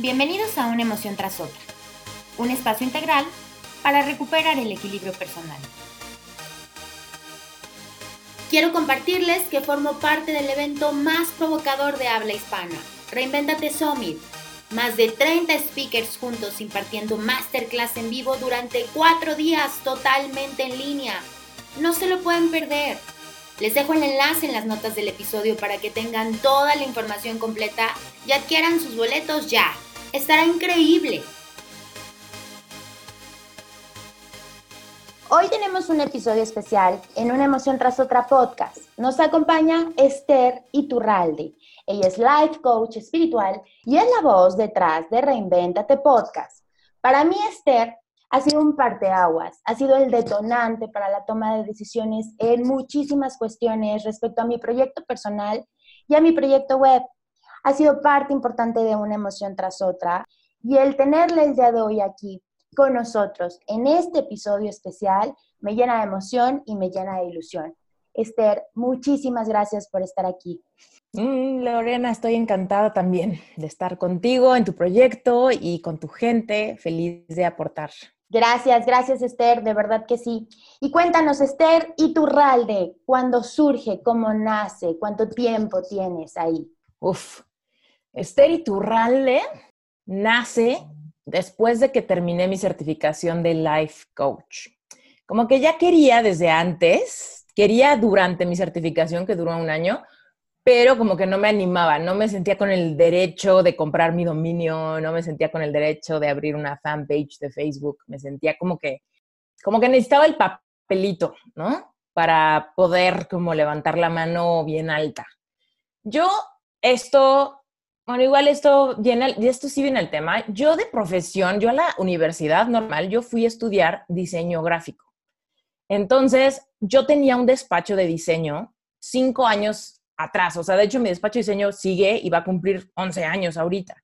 Bienvenidos a Una emoción tras otra, un espacio integral para recuperar el equilibrio personal. Quiero compartirles que formo parte del evento más provocador de habla hispana, Reinventate Summit. Más de 30 speakers juntos impartiendo masterclass en vivo durante cuatro días totalmente en línea. No se lo pueden perder. Les dejo el enlace en las notas del episodio para que tengan toda la información completa y adquieran sus boletos ya. Estará increíble. Hoy tenemos un episodio especial en Una emoción tras otra podcast. Nos acompaña Esther Iturralde. Ella es life coach espiritual y es la voz detrás de Reinventate Podcast. Para mí, Esther ha sido un parteaguas, ha sido el detonante para la toma de decisiones en muchísimas cuestiones respecto a mi proyecto personal y a mi proyecto web ha sido parte importante de una emoción tras otra y el tenerle el día de hoy aquí con nosotros en este episodio especial me llena de emoción y me llena de ilusión. Esther, muchísimas gracias por estar aquí. Mm, Lorena, estoy encantada también de estar contigo en tu proyecto y con tu gente, feliz de aportar. Gracias, gracias Esther, de verdad que sí. Y cuéntanos, Esther, ¿y tu RALDE? ¿Cuándo surge? ¿Cómo nace? ¿Cuánto tiempo tienes ahí? Uf, Esther Iturralde nace después de que terminé mi certificación de Life Coach. Como que ya quería desde antes, quería durante mi certificación, que duró un año, pero como que no me animaba, no me sentía con el derecho de comprar mi dominio, no me sentía con el derecho de abrir una fanpage de Facebook, me sentía como que, como que necesitaba el papelito, ¿no? Para poder como levantar la mano bien alta. Yo esto bueno, igual esto, viene, esto sí viene al tema. Yo de profesión, yo a la universidad normal, yo fui a estudiar diseño gráfico. Entonces, yo tenía un despacho de diseño cinco años atrás. O sea, de hecho, mi despacho de diseño sigue y va a cumplir 11 años ahorita.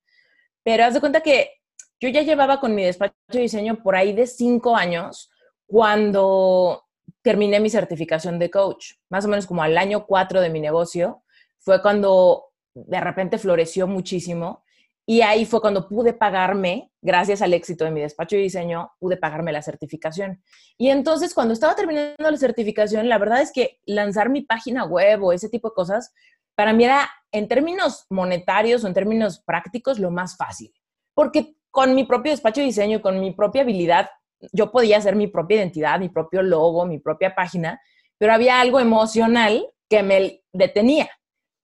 Pero haz de cuenta que yo ya llevaba con mi despacho de diseño por ahí de cinco años cuando terminé mi certificación de coach. Más o menos como al año cuatro de mi negocio, fue cuando de repente floreció muchísimo y ahí fue cuando pude pagarme, gracias al éxito de mi despacho de diseño, pude pagarme la certificación. Y entonces cuando estaba terminando la certificación, la verdad es que lanzar mi página web o ese tipo de cosas, para mí era en términos monetarios o en términos prácticos lo más fácil. Porque con mi propio despacho de diseño, con mi propia habilidad, yo podía hacer mi propia identidad, mi propio logo, mi propia página, pero había algo emocional que me detenía.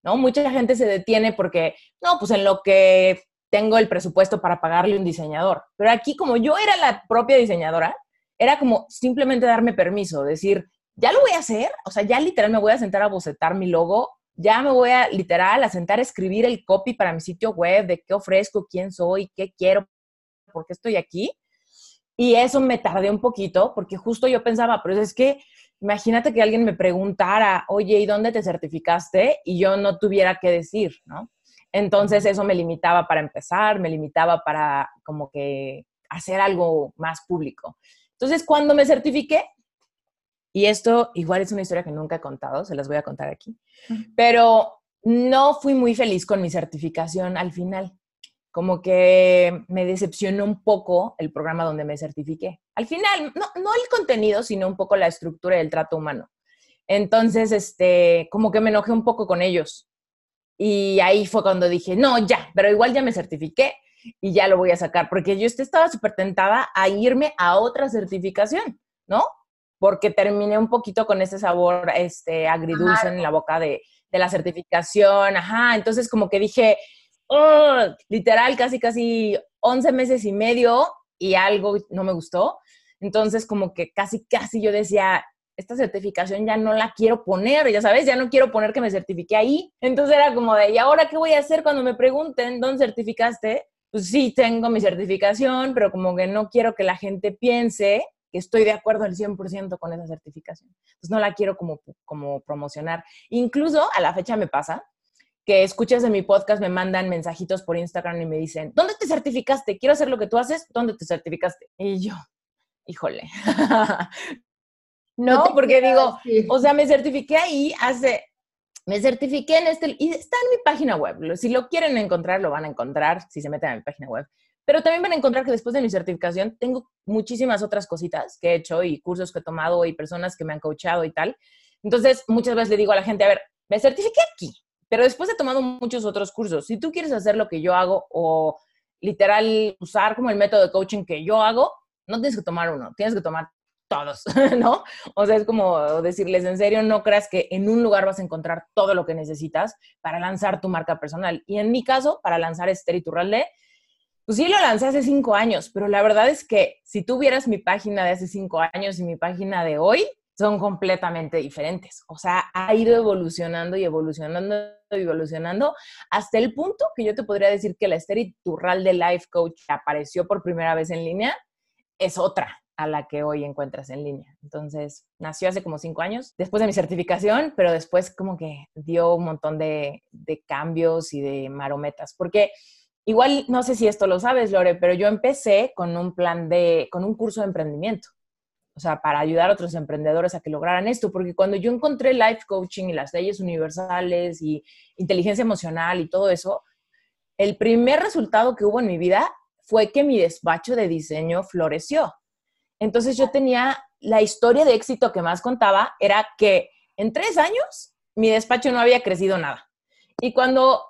¿No? Mucha gente se detiene porque, no, pues en lo que tengo el presupuesto para pagarle un diseñador. Pero aquí, como yo era la propia diseñadora, era como simplemente darme permiso, decir, ya lo voy a hacer, o sea, ya literal me voy a sentar a bocetar mi logo, ya me voy a literal a sentar a escribir el copy para mi sitio web, de qué ofrezco, quién soy, qué quiero, por qué estoy aquí. Y eso me tardé un poquito, porque justo yo pensaba, pero es que imagínate que alguien me preguntara, oye, ¿y dónde te certificaste? Y yo no tuviera que decir, ¿no? Entonces eso me limitaba para empezar, me limitaba para como que hacer algo más público. Entonces cuando me certifiqué, y esto igual es una historia que nunca he contado, se las voy a contar aquí, pero no fui muy feliz con mi certificación al final como que me decepcionó un poco el programa donde me certifiqué. Al final, no, no el contenido, sino un poco la estructura del trato humano. Entonces, este, como que me enojé un poco con ellos. Y ahí fue cuando dije, no, ya, pero igual ya me certifiqué y ya lo voy a sacar, porque yo estaba súper tentada a irme a otra certificación, ¿no? Porque terminé un poquito con ese sabor este, agridulce en la boca de, de la certificación, ajá, entonces como que dije, oh, literal, casi, casi 11 meses y medio y algo no me gustó. Entonces, como que casi, casi yo decía, esta certificación ya no la quiero poner, ya sabes, ya no quiero poner que me certifique ahí. Entonces era como de, ¿y ahora qué voy a hacer cuando me pregunten dónde certificaste? Pues sí, tengo mi certificación, pero como que no quiero que la gente piense que estoy de acuerdo al 100% con esa certificación. Pues no la quiero como, como promocionar. Incluso a la fecha me pasa que escuchas de mi podcast me mandan mensajitos por Instagram y me dicen, ¿dónde te certificaste? Quiero hacer lo que tú haces, ¿dónde te certificaste? Y yo, híjole. no, porque digo, o sea, me certifiqué ahí hace, me certifiqué en este, y está en mi página web. Si lo quieren encontrar, lo van a encontrar si se meten a mi página web. Pero también van a encontrar que después de mi certificación tengo muchísimas otras cositas que he hecho y cursos que he tomado y personas que me han coachado y tal. Entonces, muchas veces le digo a la gente, a ver, me certifiqué aquí, pero después he tomado muchos otros cursos. Si tú quieres hacer lo que yo hago o literal usar como el método de coaching que yo hago, no tienes que tomar uno, tienes que tomar todos, ¿no? O sea, es como decirles, en serio, no creas que en un lugar vas a encontrar todo lo que necesitas para lanzar tu marca personal. Y en mi caso, para lanzar Esther y Turralde, pues sí lo lancé hace cinco años, pero la verdad es que si tú vieras mi página de hace cinco años y mi página de hoy, son completamente diferentes. O sea, ha ido evolucionando y evolucionando evolucionando hasta el punto que yo te podría decir que la Esther y Turralde Life Coach apareció por primera vez en línea es otra a la que hoy encuentras en línea. Entonces, nació hace como cinco años, después de mi certificación, pero después como que dio un montón de, cambios y de marometas, porque igual, no sé si esto lo sabes, Lore, pero yo empecé con un plan de, con un curso de emprendimiento. O sea, para ayudar a otros emprendedores a que lograran esto, porque cuando yo encontré life coaching y las leyes universales y inteligencia emocional y todo eso, el primer resultado que hubo en mi vida fue que mi despacho de diseño floreció. Entonces yo tenía la historia de éxito que más contaba, era que en tres años mi despacho no había crecido nada. Y cuando,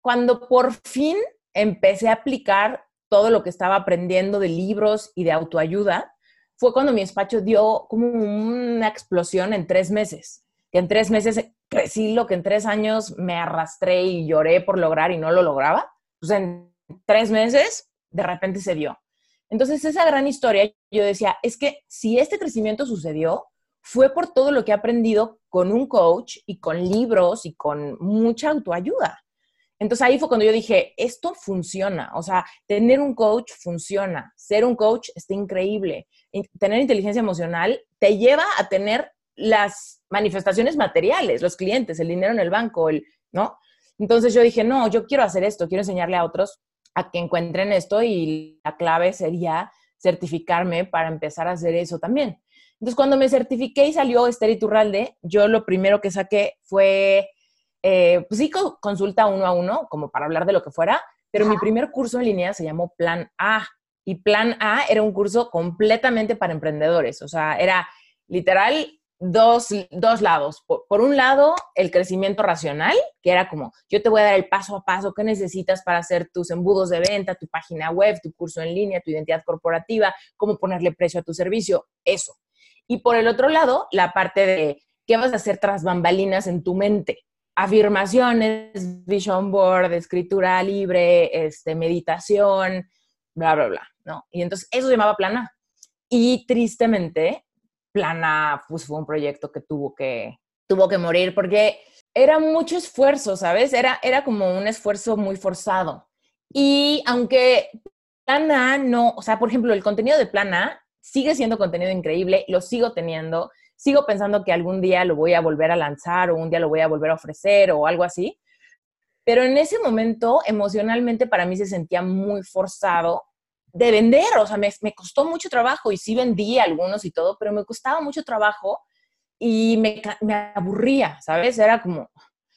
cuando por fin empecé a aplicar todo lo que estaba aprendiendo de libros y de autoayuda, fue cuando mi despacho dio como una explosión en tres meses. Que en tres meses crecí lo que en tres años me arrastré y lloré por lograr y no lo lograba. Pues en tres meses de repente se dio. Entonces, esa gran historia, yo decía, es que si este crecimiento sucedió, fue por todo lo que he aprendido con un coach y con libros y con mucha autoayuda. Entonces ahí fue cuando yo dije, esto funciona, o sea, tener un coach funciona, ser un coach está increíble, tener inteligencia emocional te lleva a tener las manifestaciones materiales, los clientes, el dinero en el banco, el, ¿no? Entonces yo dije, no, yo quiero hacer esto, quiero enseñarle a otros a que encuentren esto y la clave sería certificarme para empezar a hacer eso también. Entonces, cuando me certifiqué y salió Esther Iturralde, yo lo primero que saqué fue, eh, pues sí, consulta uno a uno, como para hablar de lo que fuera, pero mi primer curso en línea se llamó Plan A. Y Plan A era un curso completamente para emprendedores, o sea, era literal dos, lados. Por, un lado, el crecimiento racional, que era como, yo te voy a dar el paso a paso que necesitas para hacer tus embudos de venta, tu página web, tu curso en línea, tu identidad corporativa, cómo ponerle precio a tu servicio, eso. Y por el otro lado, la parte de qué vas a hacer tras bambalinas en tu mente. Afirmaciones, vision board, escritura libre, este, meditación, bla, bla, bla, ¿no? Y entonces eso se llamaba plana. Y tristemente, Plana, pues fue un proyecto que tuvo que, tuvo que morir porque era mucho esfuerzo, ¿sabes? Era, era como un esfuerzo muy forzado. Y aunque Plana no, o sea, por ejemplo, el contenido de Plana sigue siendo contenido increíble, lo sigo teniendo, sigo pensando que algún día lo voy a volver a lanzar o un día lo voy a volver a ofrecer o algo así. Pero en ese momento, emocionalmente, para mí se sentía muy forzado de vender, o sea, me, costó mucho trabajo y sí vendí algunos y todo, pero me costaba mucho trabajo y me, aburría, ¿sabes? Era como,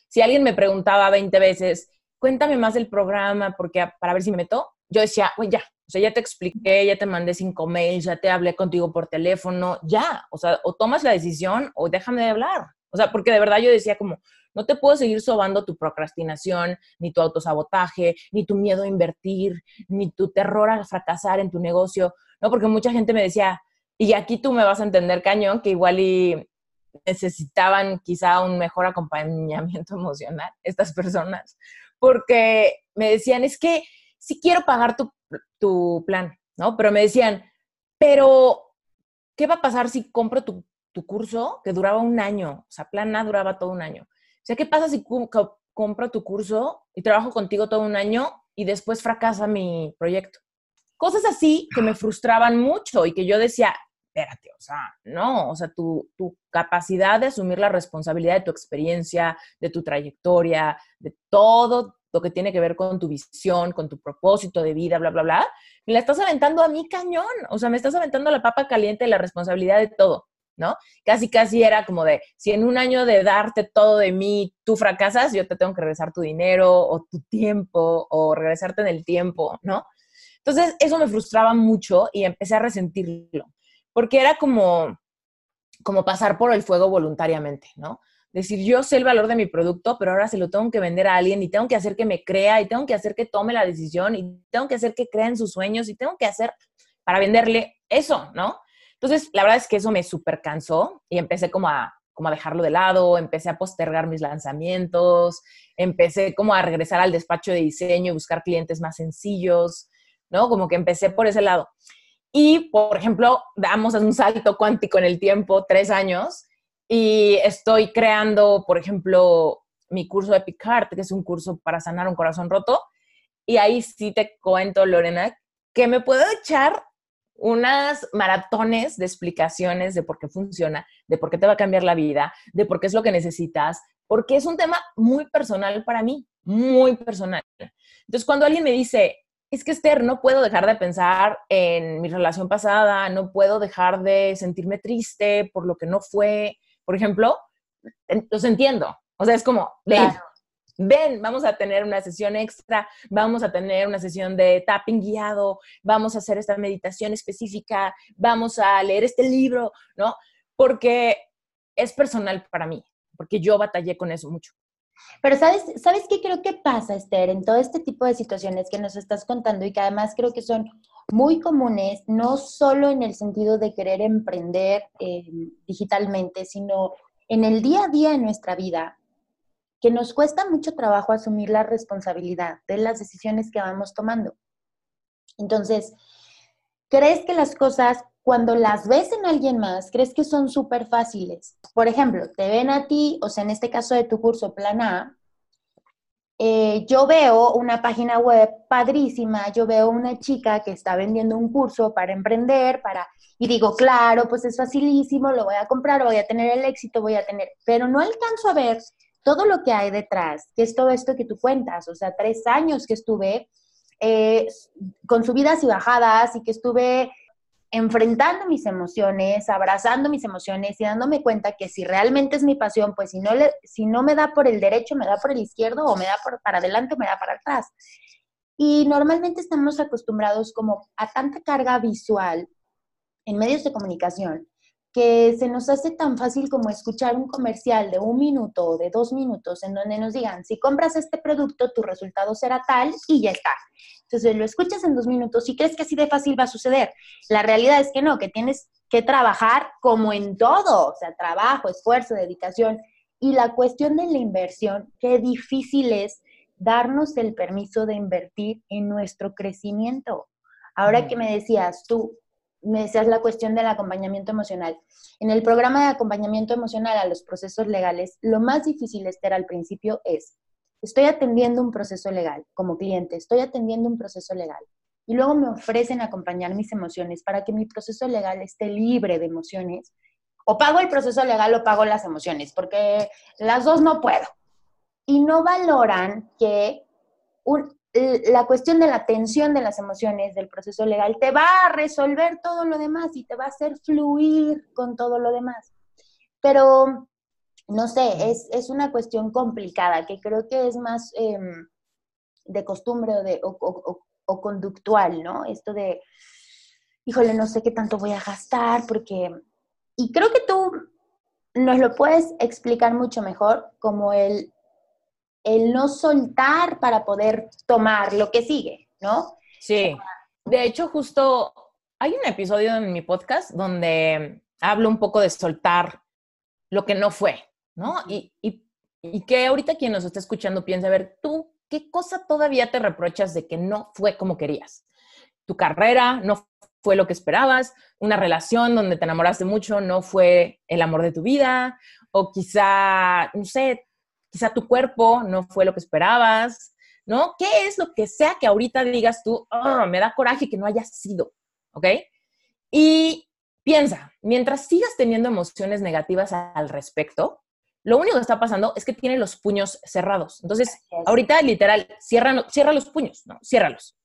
si alguien me preguntaba 20 veces, cuéntame más del programa porque para ver si me meto, yo decía, oye, ya, o sea, ya te expliqué, ya te mandé cinco mails, ya te hablé contigo por teléfono, ya, o sea, o tomas la decisión o déjame de hablar. O sea, porque de verdad yo decía como, no te puedo seguir sobando tu procrastinación, ni tu autosabotaje, ni tu miedo a invertir, ni tu terror a fracasar en tu negocio, ¿no? Porque mucha gente me decía, y aquí tú me vas a entender cañón, que igual y necesitaban quizá un mejor acompañamiento emocional, estas personas, porque me decían, es que sí quiero pagar tu, tu plan, ¿no? Pero me decían, pero, ¿qué va a pasar si compro tu, curso que duraba un año? O sea, plan A duraba todo un año. O sea, ¿qué pasa si compro tu curso y trabajo contigo todo un año y después fracasa mi proyecto? Cosas así que me frustraban mucho y que yo decía, espérate, o sea, no, o sea, tu, capacidad de asumir la responsabilidad de tu experiencia, de tu trayectoria, de todo lo que tiene que ver con tu visión, con tu propósito de vida, bla, bla, bla, me la estás aventando a mí cañón, o sea, me estás aventando la papa caliente la responsabilidad de todo. ¿no? Casi, casi era como de, si en un año de darte todo de mí, tú fracasas, yo te tengo que regresar tu dinero o tu tiempo o regresarte en el tiempo, ¿no? Entonces, eso me frustraba mucho y empecé a resentirlo, porque era como, como pasar por el fuego voluntariamente, ¿no? Decir, yo sé el valor de mi producto, pero ahora se lo tengo que vender a alguien y tengo que hacer que me crea y tengo que hacer que tome la decisión y tengo que hacer que crea en sus sueños y tengo que hacer para venderle eso, ¿no? Entonces, la verdad es que eso me súper cansó y empecé como a, como a dejarlo de lado, empecé a postergar mis lanzamientos, empecé como a regresar al despacho de diseño y buscar clientes más sencillos, ¿no? Como que empecé por ese lado. Y, por ejemplo, damos un salto cuántico en el tiempo, tres años, y estoy creando, por ejemplo, mi curso de Picard, que es un curso para sanar un corazón roto. Y ahí sí te cuento, Lorena, que me puedo echar unas maratones de explicaciones de por qué funciona, de por qué te va a cambiar la vida, de por qué es lo que necesitas, porque es un tema muy personal para mí, muy personal. Entonces, cuando alguien me dice, es que Esther, no puedo dejar de pensar en mi relación pasada, no puedo dejar de sentirme triste por lo que no fue, por ejemplo, los entiendo. O sea, es como, ven, ven, vamos a tener una sesión extra, vamos a tener una sesión de tapping guiado, vamos a hacer esta meditación específica, vamos a leer este libro, ¿no? Porque es personal para mí, porque yo batallé con eso mucho. Pero ¿sabes, ¿sabes qué creo que pasa, Esther, en todo este tipo de situaciones que nos estás contando y que además creo que son muy comunes, no solo en el sentido de querer emprender eh, digitalmente, sino en el día a día de nuestra vida, que nos cuesta mucho trabajo asumir la responsabilidad de las decisiones que vamos tomando. Entonces, ¿crees que las cosas, cuando las ves en alguien más, crees que son súper fáciles? Por ejemplo, te ven a ti, o sea, en este caso de tu curso Plan A, eh, yo veo una página web padrísima, yo veo una chica que está vendiendo un curso para emprender, para, y digo, claro, pues es facilísimo, lo voy a comprar, voy a tener el éxito, voy a tener, pero no alcanzo a ver todo lo que hay detrás, que es todo esto que tú cuentas, o sea, tres años que estuve eh, con subidas y bajadas y que estuve enfrentando mis emociones, abrazando mis emociones y dándome cuenta que si realmente es mi pasión, pues si no, le, si no me da por el derecho, me da por el izquierdo o me da por, para adelante o me da para atrás. Y normalmente estamos acostumbrados como a tanta carga visual en medios de comunicación que se nos hace tan fácil como escuchar un comercial de un minuto o de dos minutos en donde nos digan, si compras este producto, tu resultado será tal y ya está. Entonces lo escuchas en dos minutos y crees que así de fácil va a suceder. La realidad es que no, que tienes que trabajar como en todo, o sea, trabajo, esfuerzo, dedicación. Y la cuestión de la inversión, qué difícil es darnos el permiso de invertir en nuestro crecimiento. Ahora que me decías tú, me decías la cuestión del acompañamiento emocional. En el programa de acompañamiento emocional a los procesos legales, lo más difícil, Esther, al principio es, estoy atendiendo un proceso legal como cliente, estoy atendiendo un proceso legal. Y luego me ofrecen acompañar mis emociones para que mi proceso legal esté libre de emociones. O pago el proceso legal o pago las emociones, porque las dos no puedo. Y no valoran que un, la cuestión de la atención de las emociones del proceso legal te va a resolver todo lo demás y te va a hacer fluir con todo lo demás. Pero, no sé, es, una cuestión complicada que creo que es más em, de costumbre o, de, o, conductual, ¿no? Esto de, híjole, no sé qué tanto voy a gastar porque... Y creo que tú nos lo puedes explicar mucho mejor como el el no soltar para poder tomar lo que sigue, ¿no? Sí. De hecho, justo hay un episodio en mi podcast donde hablo un poco de soltar lo que no fue, ¿no? Y, y, y que ahorita quien nos está escuchando piensa, a ver, tú, ¿qué cosa todavía te reprochas de que no fue como querías? Tu carrera no fue lo que esperabas, una relación donde te enamoraste mucho no fue el amor de tu vida, o quizá, no sé, quizá tu cuerpo no fue lo que esperabas, ¿no? ¿Qué es lo que sea que ahorita digas tú, oh, me da coraje que no haya sido, ¿ok? Y piensa, mientras sigas teniendo emociones negativas al respecto, lo único que está pasando es que tiene los puños cerrados. Entonces, ahorita literal, cierra, cierra los puños, ¿no? Ciérralos.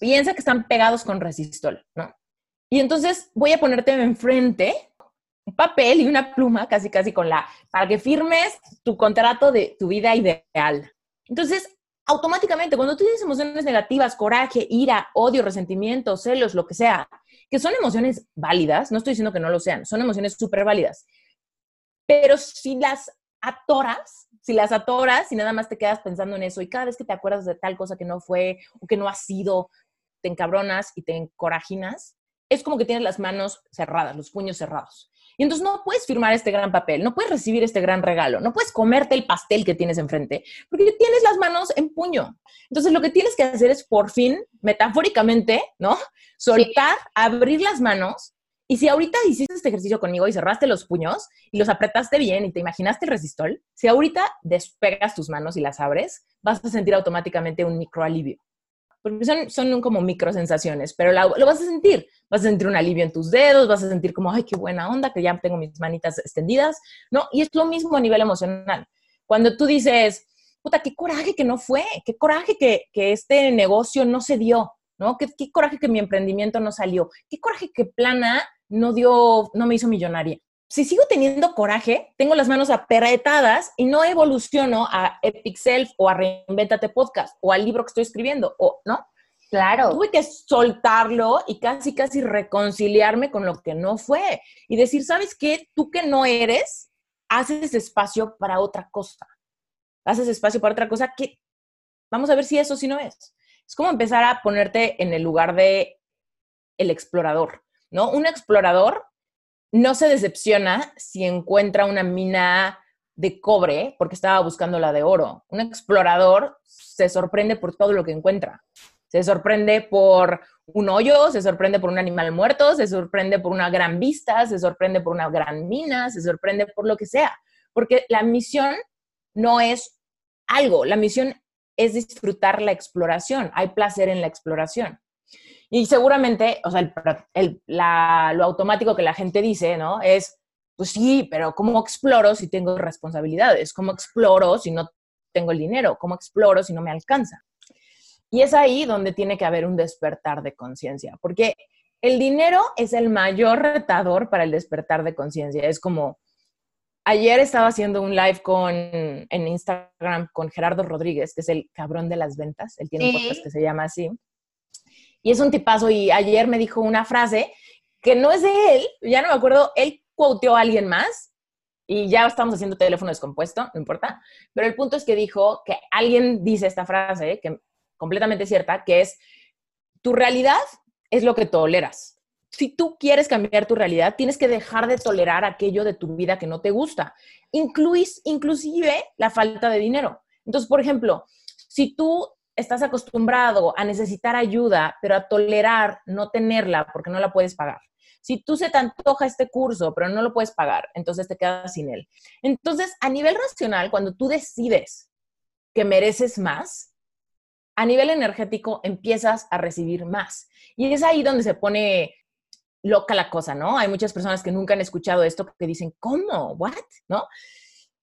Piensa que están pegados con resistol, ¿no? Y entonces voy a ponerte enfrente papel y una pluma, casi casi con la, para que firmes tu contrato de tu vida ideal. Entonces, automáticamente, cuando tú tienes emociones negativas, coraje, ira, odio, resentimiento, celos, lo que sea, que son emociones válidas, no estoy diciendo que no lo sean, son emociones súper válidas, pero si las atoras, si las atoras y nada más te quedas pensando en eso y cada vez que te acuerdas de tal cosa que no fue o que no ha sido, te encabronas y te encorajinas, es como que tienes las manos cerradas, los puños cerrados. Y entonces no puedes firmar este gran papel, no puedes recibir este gran regalo, no puedes comerte el pastel que tienes enfrente, porque tienes las manos en puño. Entonces lo que tienes que hacer es por fin, metafóricamente, ¿no? Soltar, abrir las manos. Y si ahorita hiciste este ejercicio conmigo y cerraste los puños y los apretaste bien y te imaginaste el resistol, si ahorita despegas tus manos y las abres, vas a sentir automáticamente un micro alivio porque son, son como microsensaciones, pero lo vas a sentir. Vas a sentir un alivio en tus dedos, vas a sentir como, ay, qué buena onda, que ya tengo mis manitas extendidas, ¿no? Y es lo mismo a nivel emocional. Cuando tú dices, puta, qué coraje que no fue, qué coraje que, que este negocio no se dio, ¿no? Qué, qué coraje que mi emprendimiento no salió, qué coraje que Plana no dio, no me hizo millonaria si sigo teniendo coraje, tengo las manos apretadas y no evoluciono a Epic Self o a Reinventate Podcast o al libro que estoy escribiendo, o ¿no? Claro. Tuve que soltarlo y casi, casi reconciliarme con lo que no fue y decir, ¿sabes qué? Tú que no eres, haces espacio para otra cosa. Haces espacio para otra cosa que vamos a ver si eso sí no es. Es como empezar a ponerte en el lugar de el explorador, ¿no? Un explorador no se decepciona si encuentra una mina de cobre porque estaba buscando la de oro. Un explorador se sorprende por todo lo que encuentra. Se sorprende por un hoyo, se sorprende por un animal muerto, se sorprende por una gran vista, se sorprende por una gran mina, se sorprende por lo que sea. Porque la misión no es algo, la misión es disfrutar la exploración. Hay placer en la exploración. Y seguramente, o sea, lo automático que la gente dice, ¿no? Es, pues sí, pero ¿cómo exploro si tengo responsabilidades? ¿Cómo exploro si no tengo el dinero? ¿Cómo exploro si no me alcanza? Y es ahí donde tiene que haber un despertar de conciencia, porque el dinero es el mayor retador para el despertar de conciencia. Es como, ayer estaba haciendo un live con, en Instagram con Gerardo Rodríguez, que es el cabrón de las ventas. Él tiene un podcast que se llama así. Y es un tipazo y ayer me dijo una frase que no es de él, ya no me acuerdo, él quoteó a alguien más y ya estamos haciendo teléfono descompuesto, no importa, pero el punto es que dijo que alguien dice esta frase, que completamente cierta, que es, tu realidad es lo que toleras. Si tú quieres cambiar tu realidad, tienes que dejar de tolerar aquello de tu vida que no te gusta, Incluís, inclusive la falta de dinero. Entonces, por ejemplo, si tú estás acostumbrado a necesitar ayuda, pero a tolerar no tenerla porque no la puedes pagar. Si tú se te antoja este curso, pero no lo puedes pagar, entonces te quedas sin él. Entonces, a nivel racional, cuando tú decides que mereces más, a nivel energético empiezas a recibir más. Y es ahí donde se pone loca la cosa, ¿no? Hay muchas personas que nunca han escuchado esto que dicen, ¿cómo? ¿What? ¿No?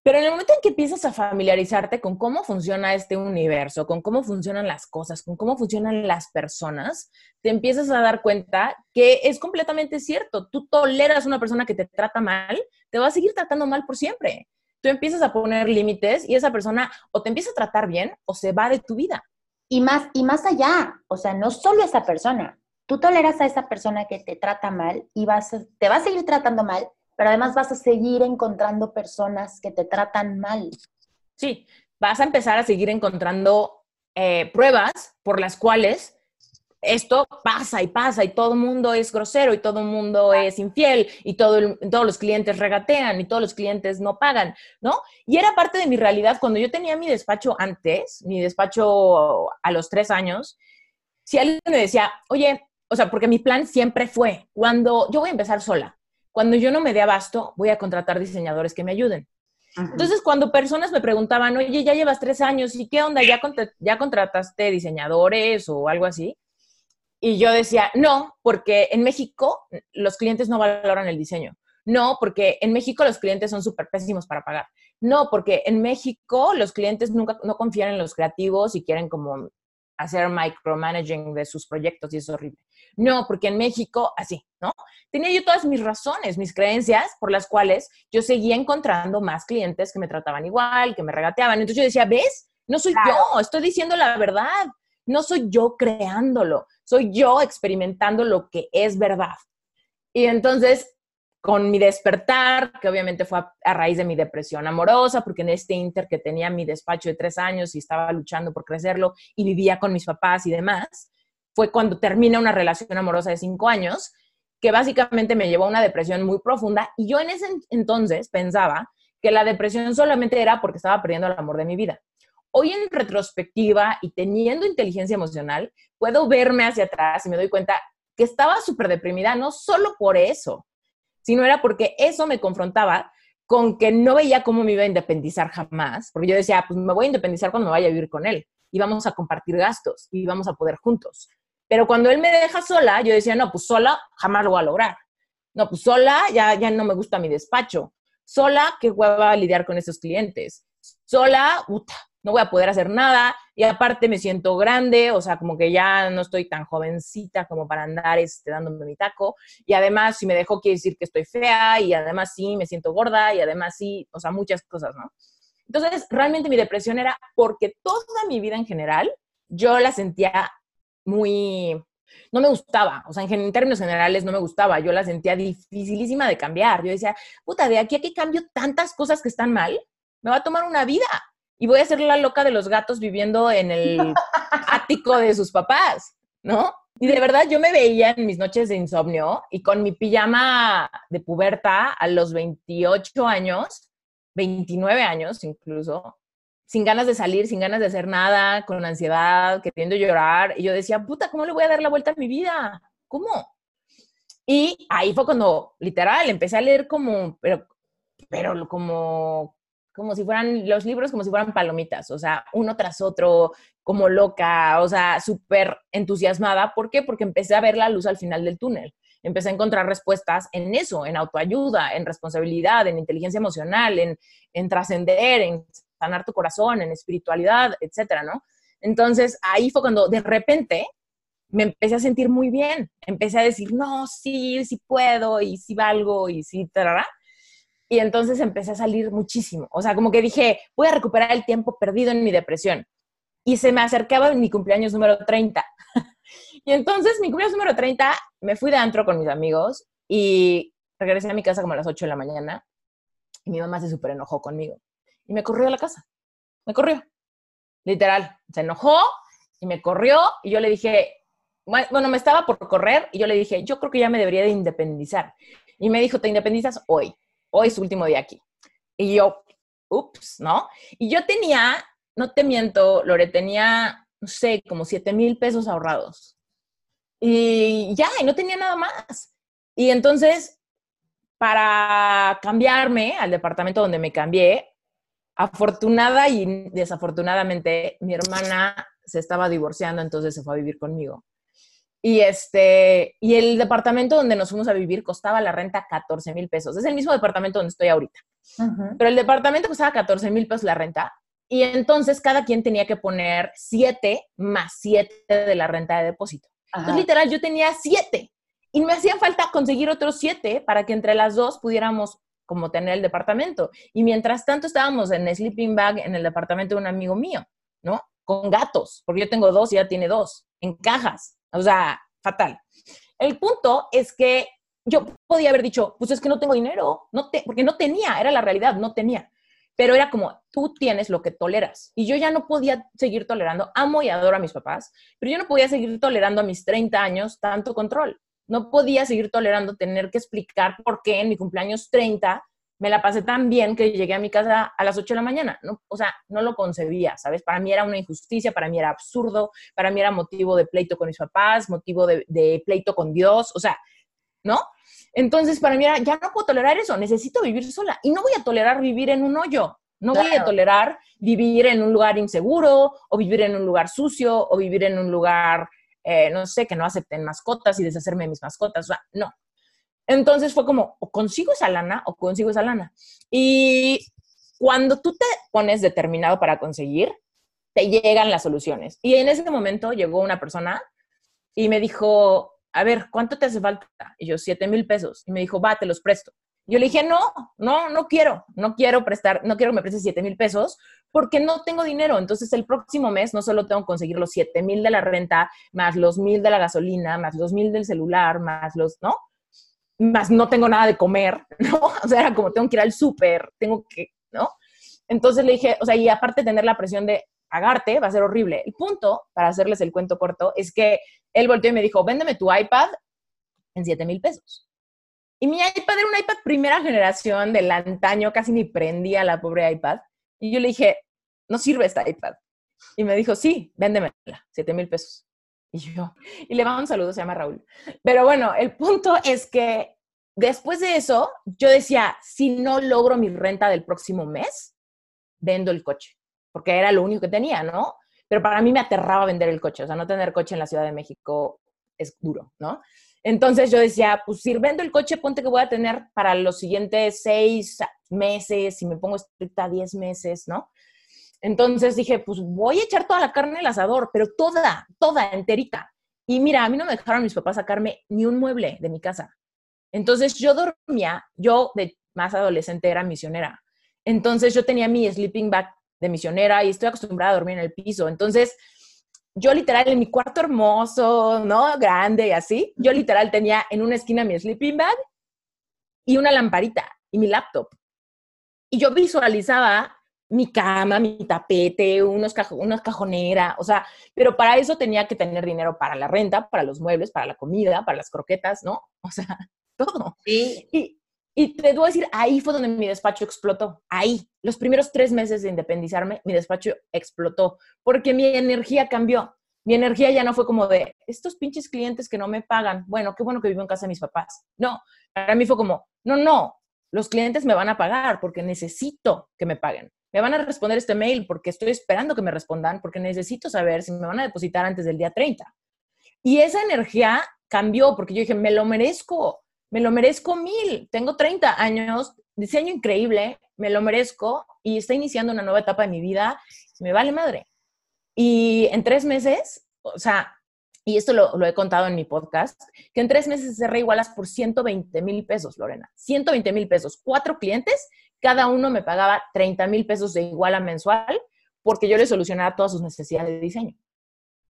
Pero en el momento en que empiezas a familiarizarte con cómo funciona este universo, con cómo funcionan las cosas, con cómo funcionan las personas, te empiezas a dar cuenta que es completamente cierto. Tú toleras a una persona que te trata mal, te va a seguir tratando mal por siempre. Tú empiezas a poner límites y esa persona o te empieza a tratar bien o se va de tu vida. Y más, y más allá, o sea, no solo esa persona. Tú toleras a esa persona que te trata mal y vas te va a seguir tratando mal pero además vas a seguir encontrando personas que te tratan mal. Sí, vas a empezar a seguir encontrando eh, pruebas por las cuales esto pasa y pasa y todo el mundo es grosero y todo el mundo es infiel y todo todos los clientes regatean y todos los clientes no pagan, ¿no? Y era parte de mi realidad cuando yo tenía mi despacho antes, mi despacho a los tres años, si alguien me decía, oye, o sea, porque mi plan siempre fue, cuando yo voy a empezar sola, cuando yo no me dé abasto, voy a contratar diseñadores que me ayuden. Entonces, cuando personas me preguntaban, oye, ya llevas tres años, ¿y qué onda? ¿Ya, ¿Ya contrataste diseñadores o algo así? Y yo decía, no, porque en México los clientes no valoran el diseño. No, porque en México los clientes son súper pésimos para pagar. No, porque en México los clientes nunca no confían en los creativos y quieren como hacer micromanaging de sus proyectos y es horrible. No, porque en México, así, ¿no? Tenía yo todas mis razones, mis creencias por las cuales yo seguía encontrando más clientes que me trataban igual, que me regateaban. Entonces yo decía, ¿ves? No soy yo, estoy diciendo la verdad. No soy yo creándolo, soy yo experimentando lo que es verdad. Y entonces, con mi despertar, que obviamente fue a, raíz de mi depresión amorosa, porque en este inter que tenía mi despacho de tres años y estaba luchando por crecerlo y vivía con mis papás y demás, fue cuando termina una relación amorosa de cinco años, que básicamente me llevó a una depresión muy profunda. Y yo en ese entonces pensaba que la depresión solamente era porque estaba perdiendo el amor de mi vida. Hoy en retrospectiva y teniendo inteligencia emocional, puedo verme hacia atrás y me doy cuenta que estaba súper deprimida, no solo por eso, sino era porque eso me confrontaba con que no veía cómo me iba a independizar jamás, porque yo decía, pues me voy a independizar cuando me vaya a vivir con él y vamos a compartir gastos y vamos a poder juntos. Pero cuando él me deja sola, yo decía, no, pues sola jamás lo voy a lograr. No, pues sola ya, ya no me gusta mi despacho. Sola, qué hueva lidiar con esos clientes. Sola, puta, no voy a poder hacer nada y aparte me siento grande, o sea, como que ya no estoy tan jovencita como para andar este, dándome mi taco y además si me dejo quiere decir que estoy fea y además sí me siento gorda y además sí, o sea, muchas cosas, ¿no? Entonces, realmente mi depresión era porque toda mi vida en general yo la sentía muy, no me gustaba, o sea, en, términos generales no me gustaba, yo la sentía dificilísima de cambiar. Yo decía, puta, de aquí a que cambio tantas cosas que están mal, me va a tomar una vida y voy a ser la loca de los gatos viviendo en el ático de sus papás, ¿no? Y de verdad yo me veía en mis noches de insomnio y con mi pijama de puberta a los 28 años, 29 años incluso, sin ganas de salir, sin ganas de hacer nada, con ansiedad, queriendo llorar. Y yo decía, puta, ¿cómo le voy a dar la vuelta a mi vida? ¿Cómo? Y ahí fue cuando, literal, empecé a leer como, pero, pero como como si fueran los libros, como si fueran palomitas, o sea, uno tras otro, como loca, o sea, súper entusiasmada. ¿Por qué? Porque empecé a ver la luz al final del túnel. Empecé a encontrar respuestas en eso, en autoayuda, en responsabilidad, en inteligencia emocional, en, en trascender, en sanar tu corazón, en espiritualidad, etcétera, ¿no? Entonces, ahí fue cuando de repente me empecé a sentir muy bien. Empecé a decir, no, sí, sí puedo, y sí valgo, y sí. Y entonces empecé a salir muchísimo. O sea, como que dije, voy a recuperar el tiempo perdido en mi depresión. Y se me acercaba mi cumpleaños número 30. y entonces, mi cumpleaños número 30, me fui de antro con mis amigos y regresé a mi casa como a las 8 de la mañana. Y mi mamá se súper enojó conmigo. Y me corrió a la casa. Me corrió. Literal. Se enojó y me corrió. Y yo le dije, bueno, me estaba por correr. Y yo le dije, yo creo que ya me debería de independizar. Y me dijo, te independizas hoy hoy es su último día aquí. Y yo, ups, ¿no? Y yo tenía, no te miento, Lore, tenía, no sé, como 7 mil pesos ahorrados. Y ya, y no tenía nada más. Y entonces, para cambiarme al departamento donde me cambié, afortunada y desafortunadamente, mi hermana se estaba divorciando, entonces se fue a vivir conmigo. Y, este, y el departamento donde nos fuimos a vivir costaba la renta 14 mil pesos. Es el mismo departamento donde estoy ahorita. Pero el departamento costaba 14 mil pesos la renta. Y entonces cada quien tenía que poner 7 más 7 de la renta de depósito. Entonces, literal, yo tenía 7. Y me hacía falta conseguir otros 7 para que entre las dos pudiéramos como tener el departamento. Y mientras tanto estábamos en sleeping bag en el departamento de un amigo mío, ¿no? Con gatos, porque yo tengo dos y ella tiene dos, en cajas. O sea, fatal. El punto es que yo podía haber dicho, pues es que no tengo dinero, no te, porque no tenía, era la realidad, no tenía. Pero era como, tú tienes lo que toleras. Y yo ya no podía seguir tolerando, amo y adoro a mis papás, pero yo no podía seguir tolerando a mis 30 años tanto control. No podía seguir tolerando tener que explicar por qué en mi cumpleaños 30 me la pasé tan bien que llegué a mi casa a las 8 de la mañana. No, o sea, no lo concebía, ¿sabes? Para mí era una injusticia, para mí era absurdo, para mí era motivo de pleito con mis papás, motivo de, pleito con Dios, o sea, ¿no? Entonces, para mí era, ya no puedo tolerar eso, necesito vivir sola y no voy a tolerar vivir en un hoyo. No voy a tolerar vivir en un lugar inseguro o vivir en un lugar sucio o vivir en un lugar, eh, no sé, que no acepten mascotas y deshacerme de mis mascotas. O sea, no, entonces fue como, o consigo esa lana o consigo esa lana. Y cuando tú te pones determinado para conseguir, te llegan las soluciones. Y en ese momento llegó una persona y me dijo, a ver, ¿cuánto te hace falta? Y yo, siete mil pesos. Y me dijo, va, te los presto. Yo le dije, no, no, no quiero, no quiero prestar, no quiero que me prestes siete mil pesos porque no tengo dinero. Entonces el próximo mes no solo tengo que conseguir los siete mil de la renta, más los mil de la gasolina, más los mil del celular, más los, ¿no? Más no tengo nada de comer, ¿no? O sea, era como tengo que ir al súper, tengo que, ¿no? Entonces le dije, o sea, y aparte tener la presión de pagarte va a ser horrible. El punto, para hacerles el cuento corto, es que él volteó y me dijo, véndeme tu iPad en siete mil pesos. Y mi iPad era un iPad primera generación del antaño, casi ni prendía la pobre iPad. Y yo le dije, no sirve esta iPad. Y me dijo, sí, véndemela, siete mil pesos. Y yo, y le mando un saludo, se llama Raúl. Pero bueno, el punto es que después de eso, yo decía, si no logro mi renta del próximo mes, vendo el coche, porque era lo único que tenía, ¿no? Pero para mí me aterraba vender el coche, o sea, no tener coche en la Ciudad de México es duro, ¿no? Entonces yo decía, pues si vendo el coche, ponte que voy a tener para los siguientes seis meses, y me pongo estricta diez meses, ¿no? Entonces dije, pues voy a echar toda la carne al asador, pero toda, toda, enterita. Y mira, a mí no me dejaron mis papás sacarme ni un mueble de mi casa. Entonces yo dormía, yo de más adolescente era misionera. Entonces yo tenía mi sleeping bag de misionera y estoy acostumbrada a dormir en el piso. Entonces yo literal en mi cuarto hermoso, ¿no? Grande y así, yo literal tenía en una esquina mi sleeping bag y una lamparita y mi laptop. Y yo visualizaba mi cama, mi tapete, unos, unas cajoneras, o sea, pero para eso tenía que tener dinero para la renta, para los muebles, para la comida, para las croquetas, ¿no? O sea, todo. Sí. Y, y te debo decir, ahí fue donde mi despacho explotó. Ahí, los primeros tres meses de independizarme, mi despacho explotó porque mi energía cambió. Mi energía ya no fue como de estos pinches clientes que no me pagan. Bueno, qué bueno que vivo en casa de mis papás. No, para mí fue como, no, no, los clientes me van a pagar porque necesito que me paguen. Me van a responder este mail porque estoy esperando que me respondan, porque necesito saber si me van a depositar antes del día 30. Y esa energía cambió porque yo dije, me lo merezco me lo merezco mil, tengo 30 años, diseño increíble, me lo merezco y está iniciando una nueva etapa de mi vida, me vale madre. Y en tres meses, o sea, y esto lo, he contado en mi podcast, que en tres meses cerré igualas por 120 mil pesos, Lorena. 120 mil pesos. Cuatro clientes, cada uno me pagaba 30 mil pesos de iguala mensual porque yo le solucionaba todas sus necesidades de diseño.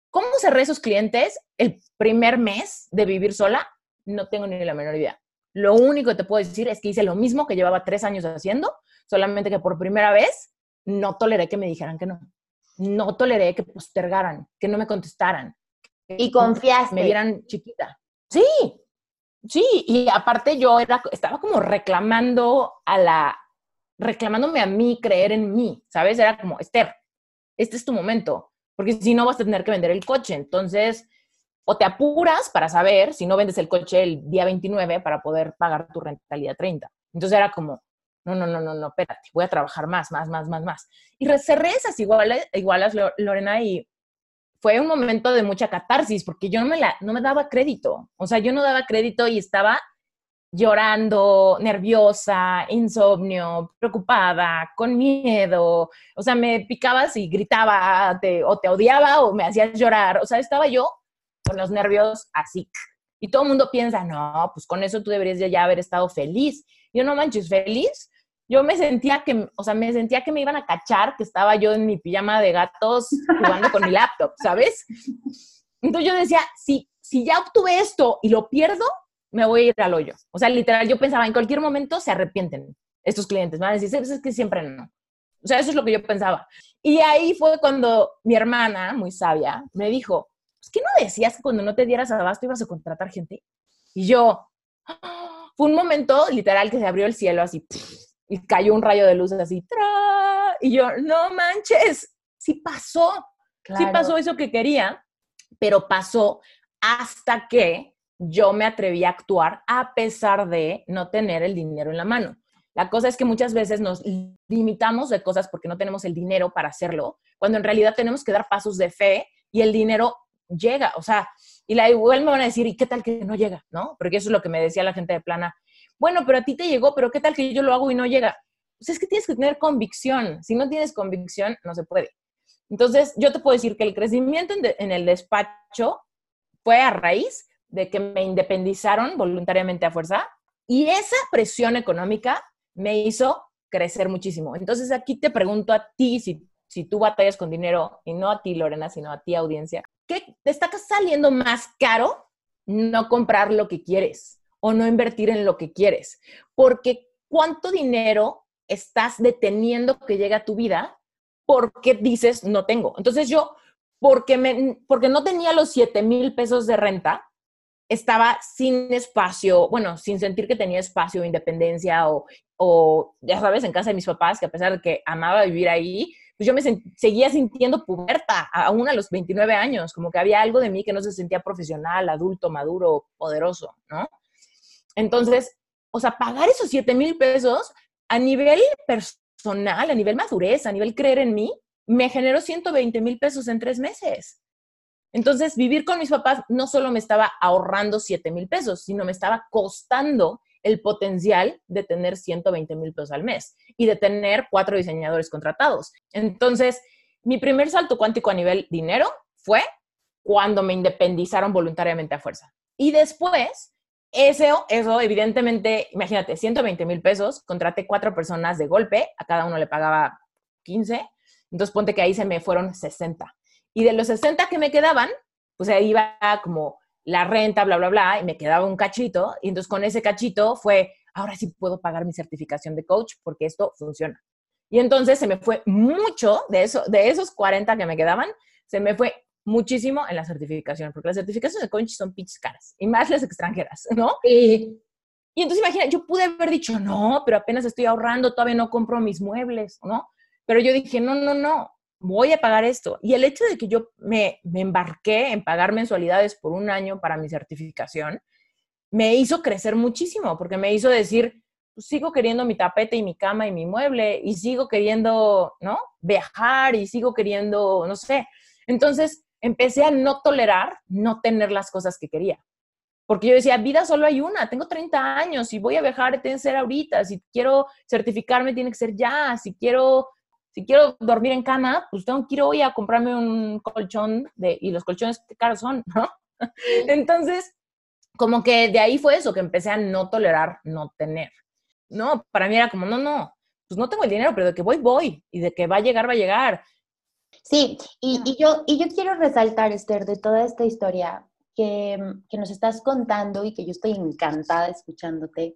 ¿Cómo cerré esos clientes el primer mes de vivir sola? No tengo ni la menor idea. Lo único que te puedo decir es que hice lo mismo que llevaba tres años haciendo, solamente que por primera vez no toleré que me dijeran que no. No toleré que postergaran, que no me contestaran. Y confiaste. Me vieran chiquita. Sí, sí. Y aparte yo era, estaba como reclamando a la, reclamándome a mí creer en mí, ¿sabes? Era como, Esther, este es tu momento, porque si no vas a tener que vender el coche. Entonces, o te apuras para saber si no vendes el coche el día 29 para poder pagar tu rentalidad 30. Entonces era como, no, no, no, no, no, espérate, voy a trabajar más, más, más, más, más. Y cerré esas igualas, igualas, Lorena, y fue un momento de mucha catarsis porque yo no me, la, no me daba crédito. O sea, yo no daba crédito y estaba llorando, nerviosa, insomnio, preocupada, con miedo. O sea, me picabas y gritaba o te odiaba o me hacías llorar. O sea, estaba yo con los nervios así. Y todo el mundo piensa, no, pues con eso tú deberías ya haber estado feliz. Yo no manches, feliz. Yo me sentía que, o sea, me sentía que me iban a cachar, que estaba yo en mi pijama de gatos jugando con mi laptop, ¿sabes? Entonces yo decía, si, si ya obtuve esto y lo pierdo, me voy a ir al hoyo. O sea, literal, yo pensaba, en cualquier momento se arrepienten estos clientes. Me van a decir, es que siempre no. O sea, eso es lo que yo pensaba. Y ahí fue cuando mi hermana, muy sabia, me dijo, ¿qué no decías que cuando no te dieras abasto ibas a contratar gente? Y yo, fue un momento literal que se abrió el cielo así, y cayó un rayo de luz así, y yo, no manches, sí pasó, sí pasó eso que quería, pero pasó hasta que yo me atreví a actuar a pesar de no tener el dinero en la mano. La cosa es que muchas veces nos limitamos de cosas porque no tenemos el dinero para hacerlo, cuando en realidad tenemos que dar pasos de fe y el dinero llega, o sea, y la igual me van a decir, ¿y qué tal que no llega? ¿No? Porque eso es lo que me decía la gente de plana. Bueno, pero a ti te llegó, pero ¿qué tal que yo lo hago y no llega? Pues es que tienes que tener convicción. Si no tienes convicción, no se puede. Entonces, yo te puedo decir que el crecimiento en, el despacho fue a raíz de que me independizaron voluntariamente a fuerza y esa presión económica me hizo crecer muchísimo. Entonces, aquí te pregunto a ti, si, si tú batallas con dinero, y no a ti, Lorena, sino a ti, audiencia, ¿qué te está saliendo más caro no comprar lo que quieres o no invertir en lo que quieres? Porque ¿cuánto dinero estás deteniendo que llegue a tu vida porque dices no tengo? Entonces yo, porque, me, porque no tenía los 7 mil pesos de renta, estaba sin espacio, bueno, sin sentir que tenía espacio, independencia o, o, ya sabes, en casa de mis papás, que a pesar de que amaba vivir ahí, pues yo me seguía sintiendo puberta, aún a los 29 años, como que había algo de mí que no se sentía profesional, adulto, maduro, poderoso, ¿no? Entonces, o sea, pagar esos 7 mil pesos a nivel personal, a nivel madurez, a nivel creer en mí, me generó 120 mil pesos en tres meses. Entonces, vivir con mis papás no solo me estaba ahorrando 7 mil pesos, sino me estaba costando el potencial de tener 120 mil pesos al mes y de tener cuatro diseñadores contratados. Entonces, mi primer salto cuántico a nivel dinero fue cuando me independizaron voluntariamente a fuerza. Y después, eso, eso evidentemente, imagínate, 120 mil pesos, contraté cuatro personas de golpe, a cada uno le pagaba 15, entonces ponte que ahí se me fueron 60. Y de los 60 que me quedaban, pues ahí iba como la renta, bla, bla, bla, y me quedaba un cachito. Y entonces con ese cachito fue, ahora sí puedo pagar mi certificación de coach porque esto funciona. Y entonces se me fue mucho de, eso, de esos 40 que me quedaban, se me fue muchísimo en la certificación, porque las certificaciones de coach son pinches caras, y más las extranjeras, ¿no? Y, y entonces imagina, yo pude haber dicho, no, pero apenas estoy ahorrando, todavía no compro mis muebles, ¿no? Pero yo dije, no, no, no, voy a pagar esto. Y el hecho de que yo me, embarqué en pagar mensualidades por un año para mi certificación, me hizo crecer muchísimo, porque me hizo decir, pues sigo queriendo mi tapete y mi cama y mi mueble, y sigo queriendo, ¿no? Viajar y sigo queriendo, no sé. Entonces empecé a no tolerar no tener las cosas que quería. Porque yo decía, vida solo hay una, tengo 30 años, y voy a viajar, tiene que ser ahorita, si quiero certificarme, tiene que ser ya, si quiero si quiero dormir en cama, pues tengo que ir hoy a comprarme un colchón de, y los colchones qué caros son, ¿no? Entonces, como que de ahí fue eso, que empecé a no tolerar no tener. No, para mí era como, no, no, pues no tengo el dinero, pero de que voy, voy, y de que va a llegar, va a llegar. Sí, y, y yo, y yo quiero resaltar, Esther, de toda esta historia que, que nos estás contando y que yo estoy encantada escuchándote,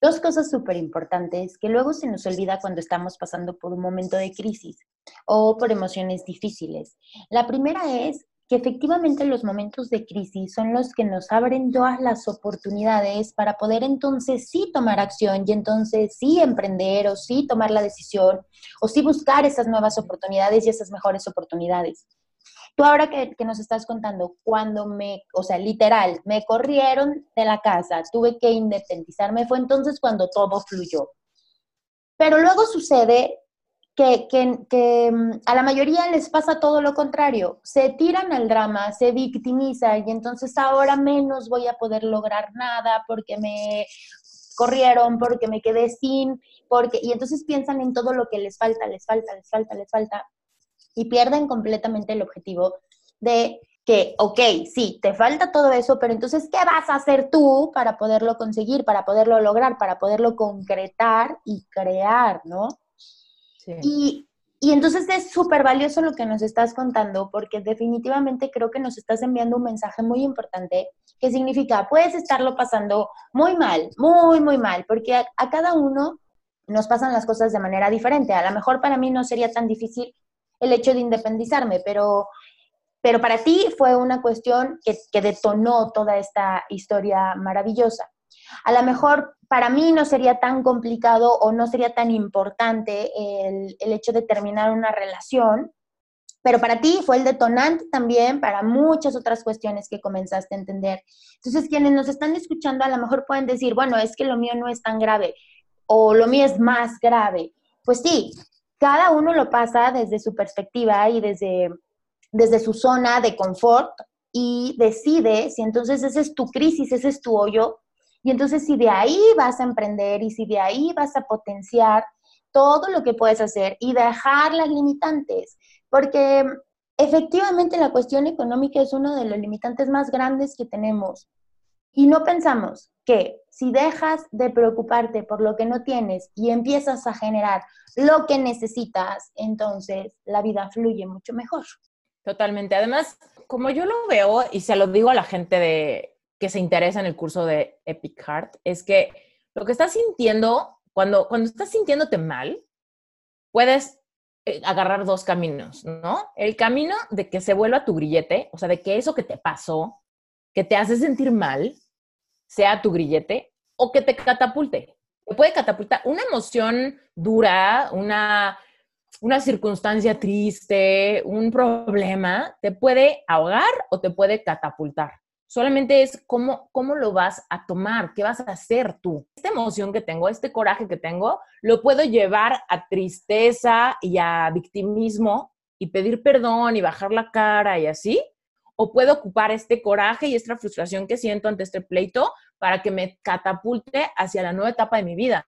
Dos cosas súper importantes que luego se nos olvida cuando estamos pasando por un momento de crisis o por emociones difíciles. La primera es que efectivamente los momentos de crisis son los que nos abren todas las oportunidades para poder entonces sí tomar acción y entonces sí emprender o sí tomar la decisión o sí buscar esas nuevas oportunidades y esas mejores oportunidades. Tú ahora que, nos estás contando, cuando me, o sea, literal, me corrieron de la casa, tuve que independizarme, fue entonces cuando todo fluyó. Pero luego sucede que, que, mm, a la mayoría les pasa todo lo contrario. Se tiran al drama, se victimizan y entonces ahora menos voy a poder lograr nada porque me corrieron, porque me quedé sin, porque y entonces piensan en todo lo que les falta, les falta, les falta, les falta y pierden completamente el objetivo de que, ok, sí, te falta todo eso, pero entonces, ¿qué vas a hacer tú para poderlo conseguir, para poderlo lograr, para poderlo concretar y crear, ¿no? Y, y entonces es súper valioso lo que nos estás contando, porque definitivamente creo que nos estás enviando un mensaje muy importante, que significa, puedes estarlo pasando muy mal, muy, muy mal, porque a, a cada uno nos pasan las cosas de manera diferente. A lo mejor para mí no sería tan difícil el hecho de independizarme, pero, pero para ti fue una cuestión que, detonó toda esta historia maravillosa. A lo mejor para mí no sería tan complicado o no sería tan importante el, el, hecho de terminar una relación, pero para ti fue el detonante también para muchas otras cuestiones que comenzaste a entender. Entonces, quienes nos están escuchando a lo mejor pueden decir, bueno, es que lo mío no es tan grave o lo mío es más grave. Pues sí, cada uno lo pasa desde su perspectiva y desde, desde su zona de confort y decide si entonces esa es tu crisis, ese es tu hoyo, y entonces si de ahí vas a emprender y si de ahí vas a potenciar todo lo que puedes hacer y dejar las limitantes, porque efectivamente la cuestión económica es uno de los limitantes más grandes que tenemos. Y no pensamos que si dejas de preocuparte por lo que no tienes y empiezas a generar lo que necesitas, entonces la vida fluye mucho mejor. Totalmente. Además, como yo lo veo y se lo digo a la gente de, que se interesa en el curso de Epic Heart, es que lo que estás sintiendo, cuando, cuando estás sintiéndote mal, puedes eh, agarrar dos caminos, ¿no? El camino de que se vuelva tu grillete, o sea, de que eso que te pasó, que te hace sentir mal, sea tu grillete, o que te catapulte. Te puede catapultar una emoción dura, una una circunstancia triste, un problema, te puede ahogar o te puede catapultar. Solamente es cómo, cómo lo vas a tomar, qué vas a hacer tú. Esta emoción que tengo, este coraje que tengo, lo puedo llevar a tristeza y a victimismo y pedir perdón y bajar la cara y así. O puedo ocupar este coraje y esta frustración que siento ante este pleito para que me catapulte hacia la nueva etapa de mi vida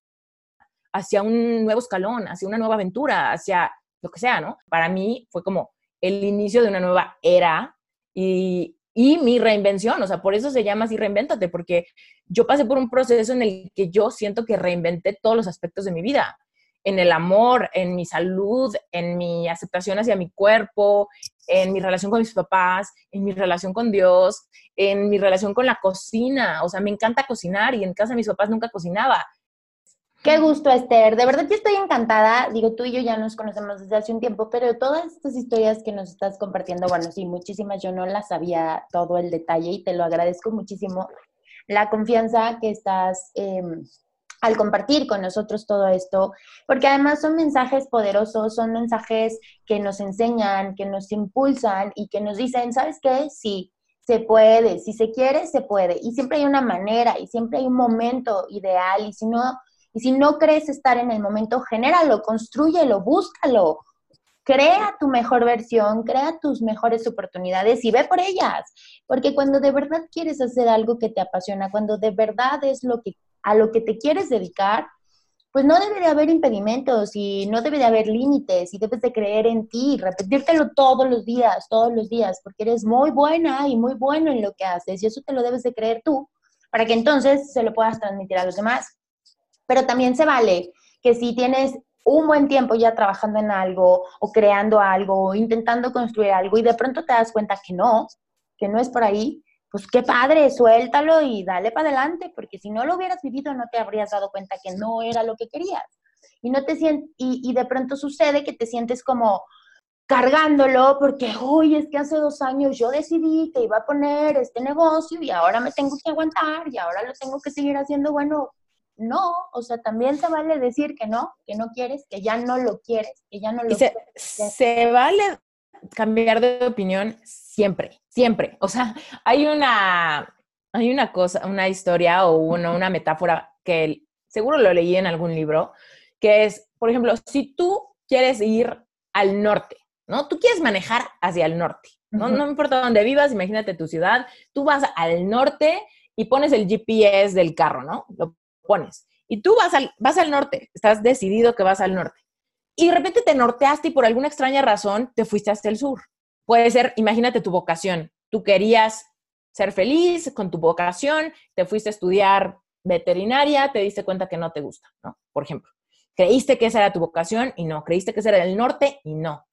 hacia un nuevo escalón, hacia una nueva aventura, hacia lo que sea, ¿no? Para mí fue como el inicio de una nueva era y, y mi reinvención, o sea, por eso se llama así reinvéntate, porque yo pasé por un proceso en el que yo siento que reinventé todos los aspectos de mi vida, en el amor, en mi salud, en mi aceptación hacia mi cuerpo, en mi relación con mis papás, en mi relación con Dios, en mi relación con la cocina, o sea, me encanta cocinar y en casa mis papás nunca cocinaba Qué gusto, Esther. De verdad que estoy encantada. Digo, tú y yo ya nos conocemos desde hace un tiempo, pero todas estas historias que nos estás compartiendo, bueno, sí, muchísimas, yo no las sabía todo el detalle y te lo agradezco muchísimo. La confianza que estás em, al compartir con nosotros todo esto, porque además son mensajes poderosos, son mensajes que nos enseñan, que nos impulsan y que nos dicen, ¿sabes qué? Sí, se puede, si se quiere, se puede. Y siempre hay una manera y siempre hay un momento ideal y si no y si no crees estar en el momento, genéralo, construyelo, búscalo. Crea tu mejor versión, crea tus mejores oportunidades y ve por ellas. Porque cuando de verdad quieres hacer algo que te apasiona, cuando de verdad es lo que, a lo que te quieres dedicar, pues no debe de haber impedimentos y no debe de haber límites y debes de creer en ti, repetírtelo todos los días, todos los días, porque eres muy buena y muy bueno en lo que haces y eso te lo debes de creer tú para que entonces se lo puedas transmitir a los demás. Pero también se vale que si tienes un buen tiempo ya trabajando en algo o creando algo o intentando construir algo y de pronto te das cuenta que no, que no es por ahí, pues qué padre, suéltalo y dale para adelante, porque si no lo hubieras vivido no te habrías dado cuenta que no era lo que querías. Y, no te y, y de pronto sucede que te sientes como cargándolo porque, uy, es que hace dos años yo decidí que iba a poner este negocio y ahora me tengo que aguantar y ahora lo tengo que seguir haciendo. Bueno, no, o sea, también se vale decir que no, que no quieres, que ya no lo quieres, que ya no lo se, Se vale cambiar de opinión siempre, siempre. O sea, hay una, hay una cosa, una historia o una, una metáfora que seguro lo leí en algún libro, que es, por ejemplo, si tú quieres ir al norte, ¿no? Tú quieres manejar hacia el norte, ¿no? No importa dónde vivas, imagínate tu ciudad, tú vas al norte y pones el GPS del carro, ¿no? Lo pones. Y tú vas al, vas al norte, estás decidido que vas al norte. Y de repente te norteaste y por alguna extraña razón te fuiste hasta el sur. Puede ser, imagínate tu vocación. Tú querías ser feliz con tu vocación, te fuiste a estudiar veterinaria, te diste cuenta que no te gusta, ¿no? Por ejemplo, creíste que esa era tu vocación y no, creíste que era el norte y no.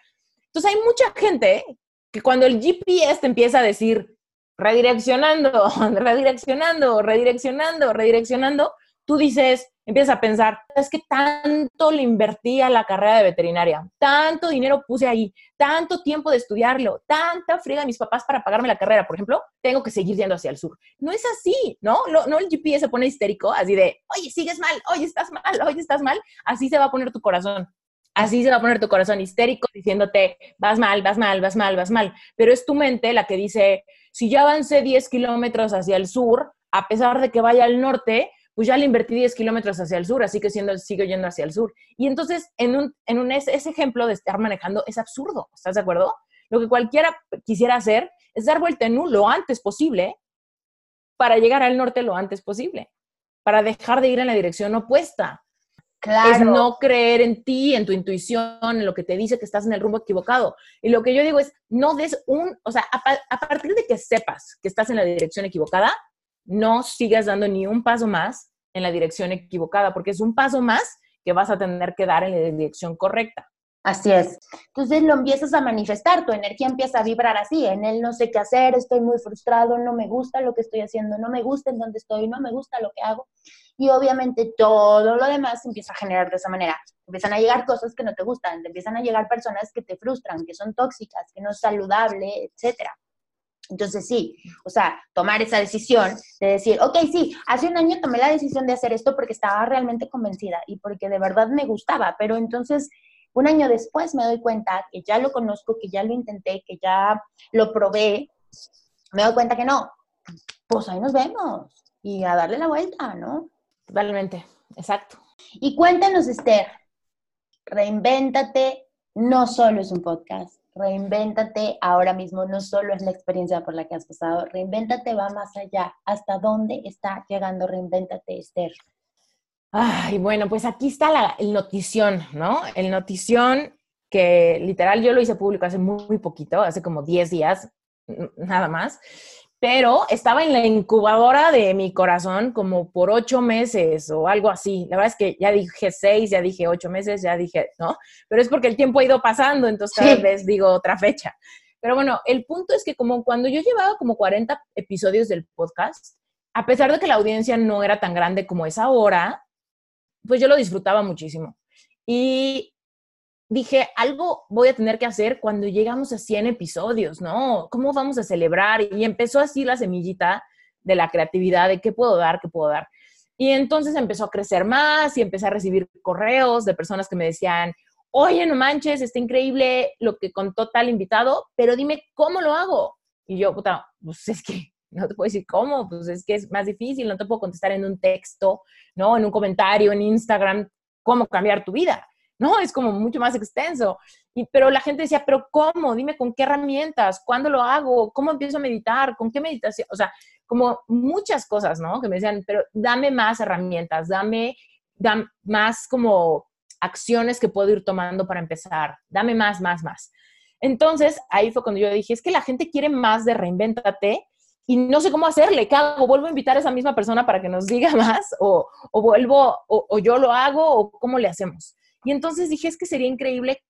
Entonces hay mucha gente que cuando el GPS te empieza a decir redireccionando, redireccionando, redireccionando, redireccionando, tú dices, empiezas a pensar, es que tanto le invertí a la carrera de veterinaria, tanto dinero puse ahí, tanto tiempo de estudiarlo, tanta friega de mis papás para pagarme la carrera, por ejemplo, tengo que seguir yendo hacia el sur. No es así, ¿no? No, el GPS se pone histérico, así de, oye, sigues mal, oye, estás mal, oye, estás mal. Así se va a poner tu corazón. Así se va a poner tu corazón histérico diciéndote, vas mal, vas mal, vas mal, vas mal. Pero es tu mente la que dice, si ya avancé 10 kilómetros hacia el sur, a pesar de que vaya al norte, pues ya le invertí 10 kilómetros hacia el sur, así que siendo, sigo yendo hacia el sur. Y entonces, en, un, en un, ese, ejemplo de estar manejando es absurdo, ¿estás de acuerdo? Lo que cualquiera quisiera hacer es dar vuelta en U lo antes posible para llegar al norte lo antes posible, para dejar de ir en la dirección opuesta. Es no creer en ti, en tu intuición, en lo que te dice que estás en el rumbo equivocado. Y lo que yo digo es, no des un, o sea, a, partir de que sepas que estás en la dirección equivocada, no sigas dando ni un paso más en la dirección equivocada, porque es un paso más que vas a tener que dar en la dirección correcta. Así es. Entonces lo empiezas a manifestar, tu energía empieza a vibrar así, en él no sé qué hacer, estoy muy frustrado, no me gusta lo que estoy haciendo, no me gusta en dónde estoy, no me gusta lo que hago. Y obviamente todo lo demás empieza a generar de esa manera. Empiezan a llegar cosas que no te gustan, te empiezan a llegar personas que te frustran, que son tóxicas, que no es saludable, etcétera. Entonces sí, o sea, tomar esa decisión de decir, ok, sí, hace un año tomé la decisión de hacer esto porque estaba realmente convencida y porque de verdad me gustaba, pero entonces un año después me doy cuenta que ya lo conozco, que ya lo intenté, que ya lo probé. Me doy cuenta que no. Pues ahí nos vemos y a darle la vuelta, ¿no? Totalmente, exacto. Y cuéntanos, Esther, reinvéntate no solo es un podcast, reinvéntate ahora mismo, no solo es la experiencia por la que has pasado, reinvéntate va más allá. ¿Hasta dónde está llegando reinvéntate, Esther? Ay, bueno, pues aquí está la, el notición, ¿no? El notición que literal yo lo hice público hace muy, poquito, hace como 10 días, nada más, pero estaba en la incubadora de mi corazón como por ocho meses o algo así. La verdad es que ya dije seis, ya dije ocho meses, ya dije, ¿no? Pero es porque el tiempo ha ido pasando, entonces cada vez digo otra fecha. Pero bueno, el punto es que como cuando yo llevaba como 40 episodios del podcast, a pesar de que la audiencia no era tan grande como es ahora, pues yo lo disfrutaba muchísimo. Y dije, algo voy a tener que hacer cuando llegamos a 100 episodios, ¿no? ¿Cómo vamos a celebrar? Y empezó así la semillita de la creatividad, de qué puedo dar, qué puedo dar. Y entonces empezó a crecer más y empecé a recibir correos de personas que me decían, oye, no manches, está increíble lo que contó tal invitado, pero dime cómo lo hago. Y yo, puta, pues es que no te puedo decir cómo, pues es que es más difícil, no te puedo contestar en un texto, ¿no? En un comentario, en Instagram, cómo cambiar tu vida, ¿no? Es como mucho más extenso. Pero la gente decía, pero ¿cómo? Dime con qué herramientas, cuándo lo hago, cómo empiezo a meditar, con qué meditación, o sea, como muchas cosas, ¿no? Que me decían, pero dame más herramientas, dame, dame más como acciones que puedo ir tomando para empezar, dame más, más, más. Entonces, ahí fue cuando yo dije, es que la gente quiere más de reinvéntate y no sé cómo hacerle, ¿qué hago? ¿Vuelvo a invitar a esa misma persona para que nos diga más? ¿O, o vuelvo, o, o, yo lo hago? ¿O cómo le hacemos? Y entonces dije, es que sería increíble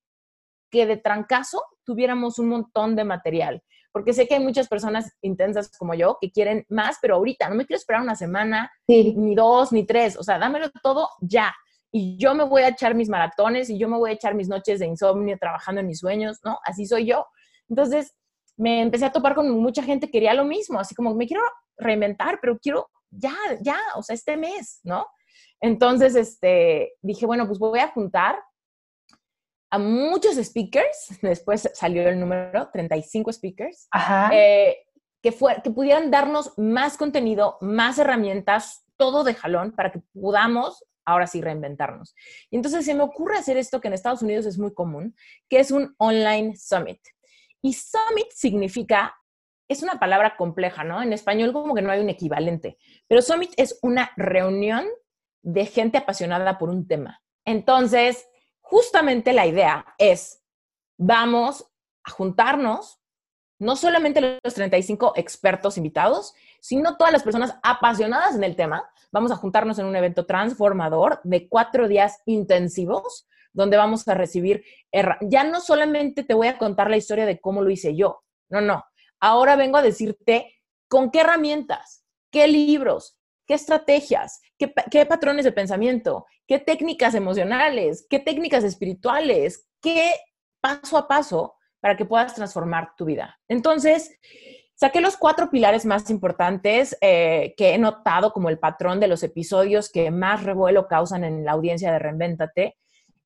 que de trancazo tuviéramos un montón de material, porque sé que hay muchas personas intensas como yo que quieren más, pero ahorita no me quiero esperar una semana, ni dos, ni tres, o sea, dámelo todo ya. Y yo me voy a echar mis maratones y yo me voy a echar mis noches de insomnio trabajando en mis sueños, ¿no? Así soy yo. Entonces, me empecé a topar con mucha gente que quería lo mismo, así como me quiero reinventar, pero quiero ya, ya, o sea, este mes, ¿no? Entonces, este, dije, bueno, pues voy a juntar a muchos speakers, después salió el número, 35 speakers, eh, que, fue, que pudieran darnos más contenido, más herramientas, todo de jalón para que podamos ahora sí reinventarnos. Y entonces se me ocurre hacer esto que en Estados Unidos es muy común, que es un online summit. Y summit significa, es una palabra compleja, ¿no? En español como que no hay un equivalente, pero summit es una reunión de gente apasionada por un tema. Entonces, justamente la idea es, vamos a juntarnos, no solamente los 35 expertos invitados, sino todas las personas apasionadas en el tema. Vamos a juntarnos en un evento transformador de cuatro días intensivos donde vamos a recibir, ya no solamente te voy a contar la historia de cómo lo hice yo, no, no, ahora vengo a decirte con qué herramientas, qué libros, qué estrategias, qué, qué patrones de pensamiento, qué técnicas emocionales, qué técnicas espirituales, qué paso a paso para que puedas transformar tu vida. Entonces, saqué los cuatro pilares más importantes eh, que he notado como el patrón de los episodios que más revuelo causan en la audiencia de Reinvéntate.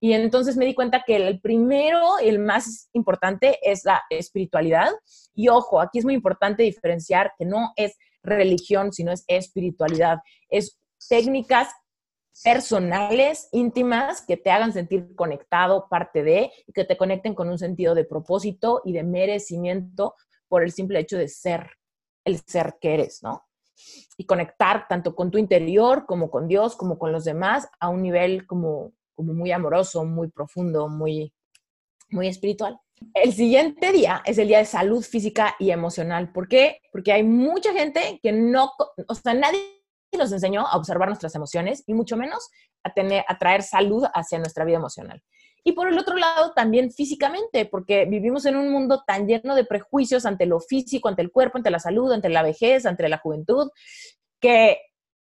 Y entonces me di cuenta que el primero, el más importante, es la espiritualidad. Y ojo, aquí es muy importante diferenciar que no es religión, sino es espiritualidad. Es técnicas personales, íntimas, que te hagan sentir conectado, parte de, y que te conecten con un sentido de propósito y de merecimiento por el simple hecho de ser el ser que eres, ¿no? Y conectar tanto con tu interior como con Dios, como con los demás, a un nivel como como muy amoroso, muy profundo, muy, muy espiritual. El siguiente día es el día de salud física y emocional. ¿Por qué? Porque hay mucha gente que no, o sea, nadie nos enseñó a observar nuestras emociones y mucho menos a, tener, a traer salud hacia nuestra vida emocional. Y por el otro lado, también físicamente, porque vivimos en un mundo tan lleno de prejuicios ante lo físico, ante el cuerpo, ante la salud, ante la vejez, ante la juventud, que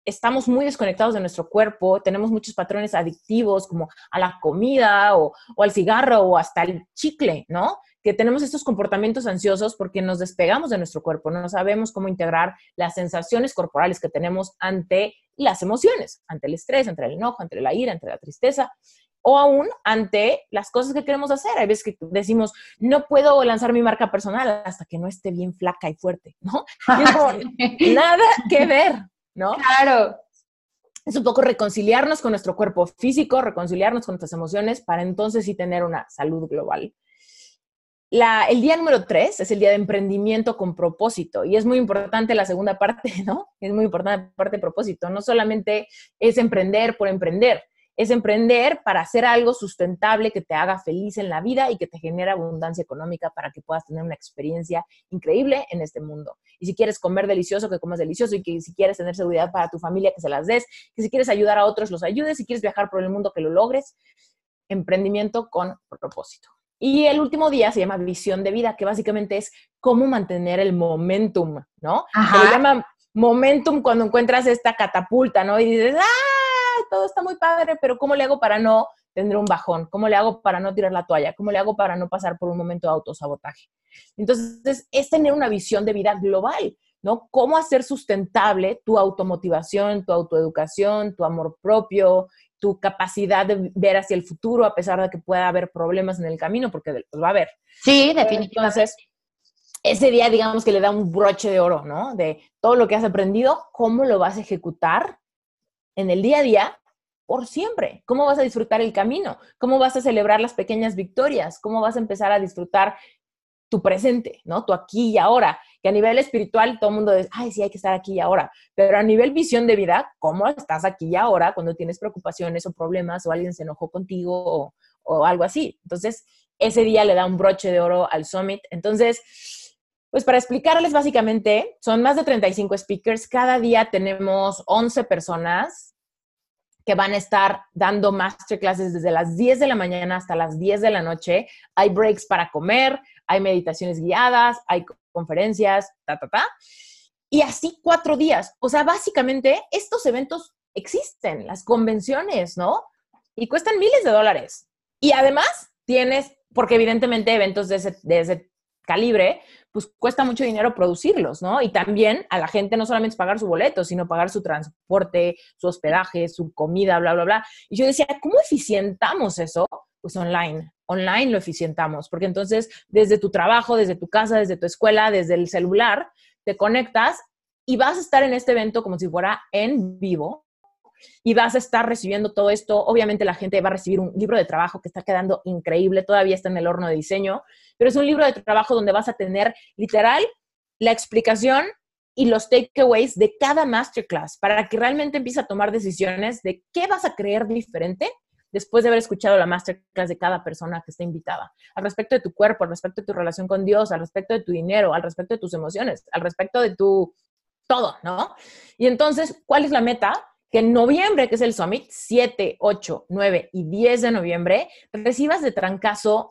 estamos muy desconectados de nuestro cuerpo, tenemos muchos patrones adictivos como a la comida o, al cigarro o hasta el chicle, ¿no? Que tenemos estos comportamientos ansiosos porque nos despegamos de nuestro cuerpo, no sabemos cómo integrar las sensaciones corporales que tenemos ante las emociones, ante el estrés, ante el enojo, ante la ira, ante la tristeza o aún ante las cosas que queremos hacer. Hay veces que decimos, no puedo lanzar mi marca personal hasta que no esté bien flaca y fuerte, ¿no? nada que ver, ¿no? Claro. Es un poco reconciliarnos con nuestro cuerpo físico, reconciliarnos con nuestras emociones para entonces sí tener una salud global. La, el día número tres es el día de emprendimiento con propósito y es muy importante la segunda parte, ¿no? Es muy importante la parte de propósito. No solamente es emprender por emprender, es emprender para hacer algo sustentable que te haga feliz en la vida y que te genere abundancia económica para que puedas tener una experiencia increíble en este mundo. Y si quieres comer delicioso, que comas delicioso y que si quieres tener seguridad para tu familia, que se las des, que si quieres ayudar a otros, los ayudes, si quieres viajar por el mundo, que lo logres. Emprendimiento con propósito. Y el último día se llama visión de vida, que básicamente es cómo mantener el momentum, ¿no? Se llama momentum cuando encuentras esta catapulta, ¿no? Y dices, ¡ah! Todo está muy padre, pero ¿cómo le hago para no tener un bajón? ¿Cómo le hago para no tirar la toalla? ¿Cómo le hago para no pasar por un momento de autosabotaje? Entonces, es tener una visión de vida global, ¿no? ¿Cómo hacer sustentable tu automotivación, tu autoeducación, tu amor propio, tu capacidad de ver hacia el futuro a pesar de que pueda haber problemas en el camino, porque los va a haber. Sí, definitivamente. Entonces, ese día, digamos que le da un broche de oro, ¿no? De todo lo que has aprendido, cómo lo vas a ejecutar en el día a día por siempre. ¿Cómo vas a disfrutar el camino? ¿Cómo vas a celebrar las pequeñas victorias? ¿Cómo vas a empezar a disfrutar tu presente, ¿no? Tu aquí y ahora. Que a nivel espiritual todo el mundo dice, ay, sí, hay que estar aquí y ahora. Pero a nivel visión de vida, ¿cómo estás aquí y ahora cuando tienes preocupaciones o problemas o alguien se enojó contigo o, o algo así? Entonces, ese día le da un broche de oro al summit. Entonces, pues para explicarles básicamente, son más de 35 speakers. Cada día tenemos 11 personas que van a estar dando masterclasses desde las 10 de la mañana hasta las 10 de la noche. Hay breaks para comer, hay meditaciones guiadas, hay conferencias, ta, ta, ta. Y así cuatro días. O sea, básicamente estos eventos existen, las convenciones, ¿no? Y cuestan miles de dólares. Y además tienes, porque evidentemente eventos de ese, de ese calibre, pues cuesta mucho dinero producirlos, ¿no? Y también a la gente no solamente pagar su boleto, sino pagar su transporte, su hospedaje, su comida, bla, bla, bla. Y yo decía, ¿cómo eficientamos eso? Pues online, online lo eficientamos, porque entonces desde tu trabajo, desde tu casa, desde tu escuela, desde el celular, te conectas y vas a estar en este evento como si fuera en vivo, y vas a estar recibiendo todo esto. Obviamente la gente va a recibir un libro de trabajo que está quedando increíble, todavía está en el horno de diseño, pero es un libro de trabajo donde vas a tener literal la explicación y los takeaways de cada masterclass para que realmente empieces a tomar decisiones de qué vas a creer diferente después de haber escuchado la masterclass de cada persona que está invitada, al respecto de tu cuerpo, al respecto de tu relación con Dios, al respecto de tu dinero, al respecto de tus emociones, al respecto de tu todo, ¿no? Y entonces, ¿cuál es la meta? Que en noviembre, que es el Summit, 7, 8, 9 y 10 de noviembre, recibas de trancazo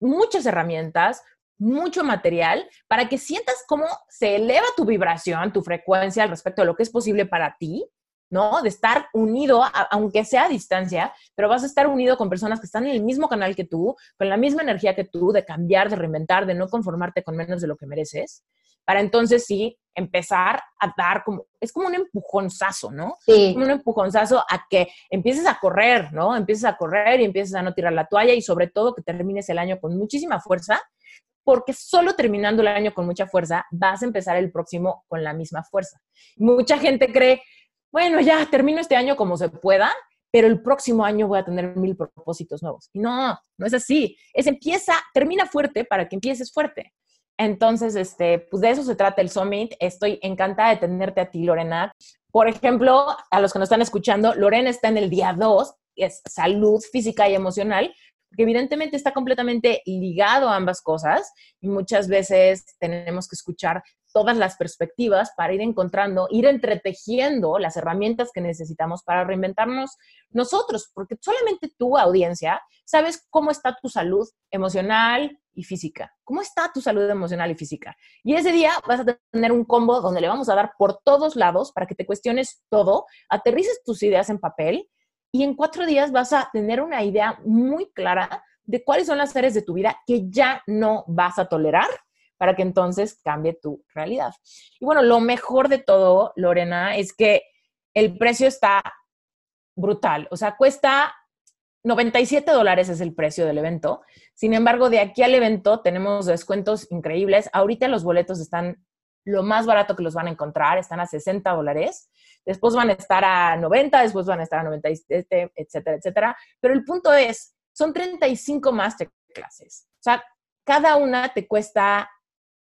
muchas herramientas, mucho material para que sientas cómo se eleva tu vibración, tu frecuencia al respecto de lo que es posible para ti, ¿no? De estar unido, aunque sea a distancia, pero vas a estar unido con personas que están en el mismo canal que tú, con la misma energía que tú, de cambiar, de reinventar, de no conformarte con menos de lo que mereces para entonces sí empezar a dar como, es como un empujonzazo, ¿no? Sí. Como un empujonzazo a que empieces a correr, ¿no? Empieces a correr y empieces a no tirar la toalla y sobre todo que termines el año con muchísima fuerza, porque solo terminando el año con mucha fuerza vas a empezar el próximo con la misma fuerza. Mucha gente cree, bueno, ya termino este año como se pueda, pero el próximo año voy a tener mil propósitos nuevos. No, no es así. Es empieza, termina fuerte para que empieces fuerte. Entonces, este, pues de eso se trata el Summit. Estoy encantada de tenerte a ti, Lorena. Por ejemplo, a los que nos están escuchando, Lorena está en el día 2. es salud física y emocional, porque evidentemente está completamente ligado a ambas cosas y muchas veces tenemos que escuchar todas las perspectivas para ir encontrando, ir entretejiendo las herramientas que necesitamos para reinventarnos nosotros, porque solamente tu audiencia sabes cómo está tu salud emocional y física, cómo está tu salud emocional y física. Y ese día vas a tener un combo donde le vamos a dar por todos lados para que te cuestiones todo, aterrices tus ideas en papel y en cuatro días vas a tener una idea muy clara de cuáles son las áreas de tu vida que ya no vas a tolerar para que entonces cambie tu realidad. Y bueno, lo mejor de todo, Lorena, es que el precio está brutal. O sea, cuesta 97 dólares es el precio del evento. Sin embargo, de aquí al evento tenemos descuentos increíbles. Ahorita los boletos están lo más barato que los van a encontrar, están a 60 dólares. Después van a estar a 90, después van a estar a 97, etcétera, etcétera. Pero el punto es, son 35 masterclasses. O sea, cada una te cuesta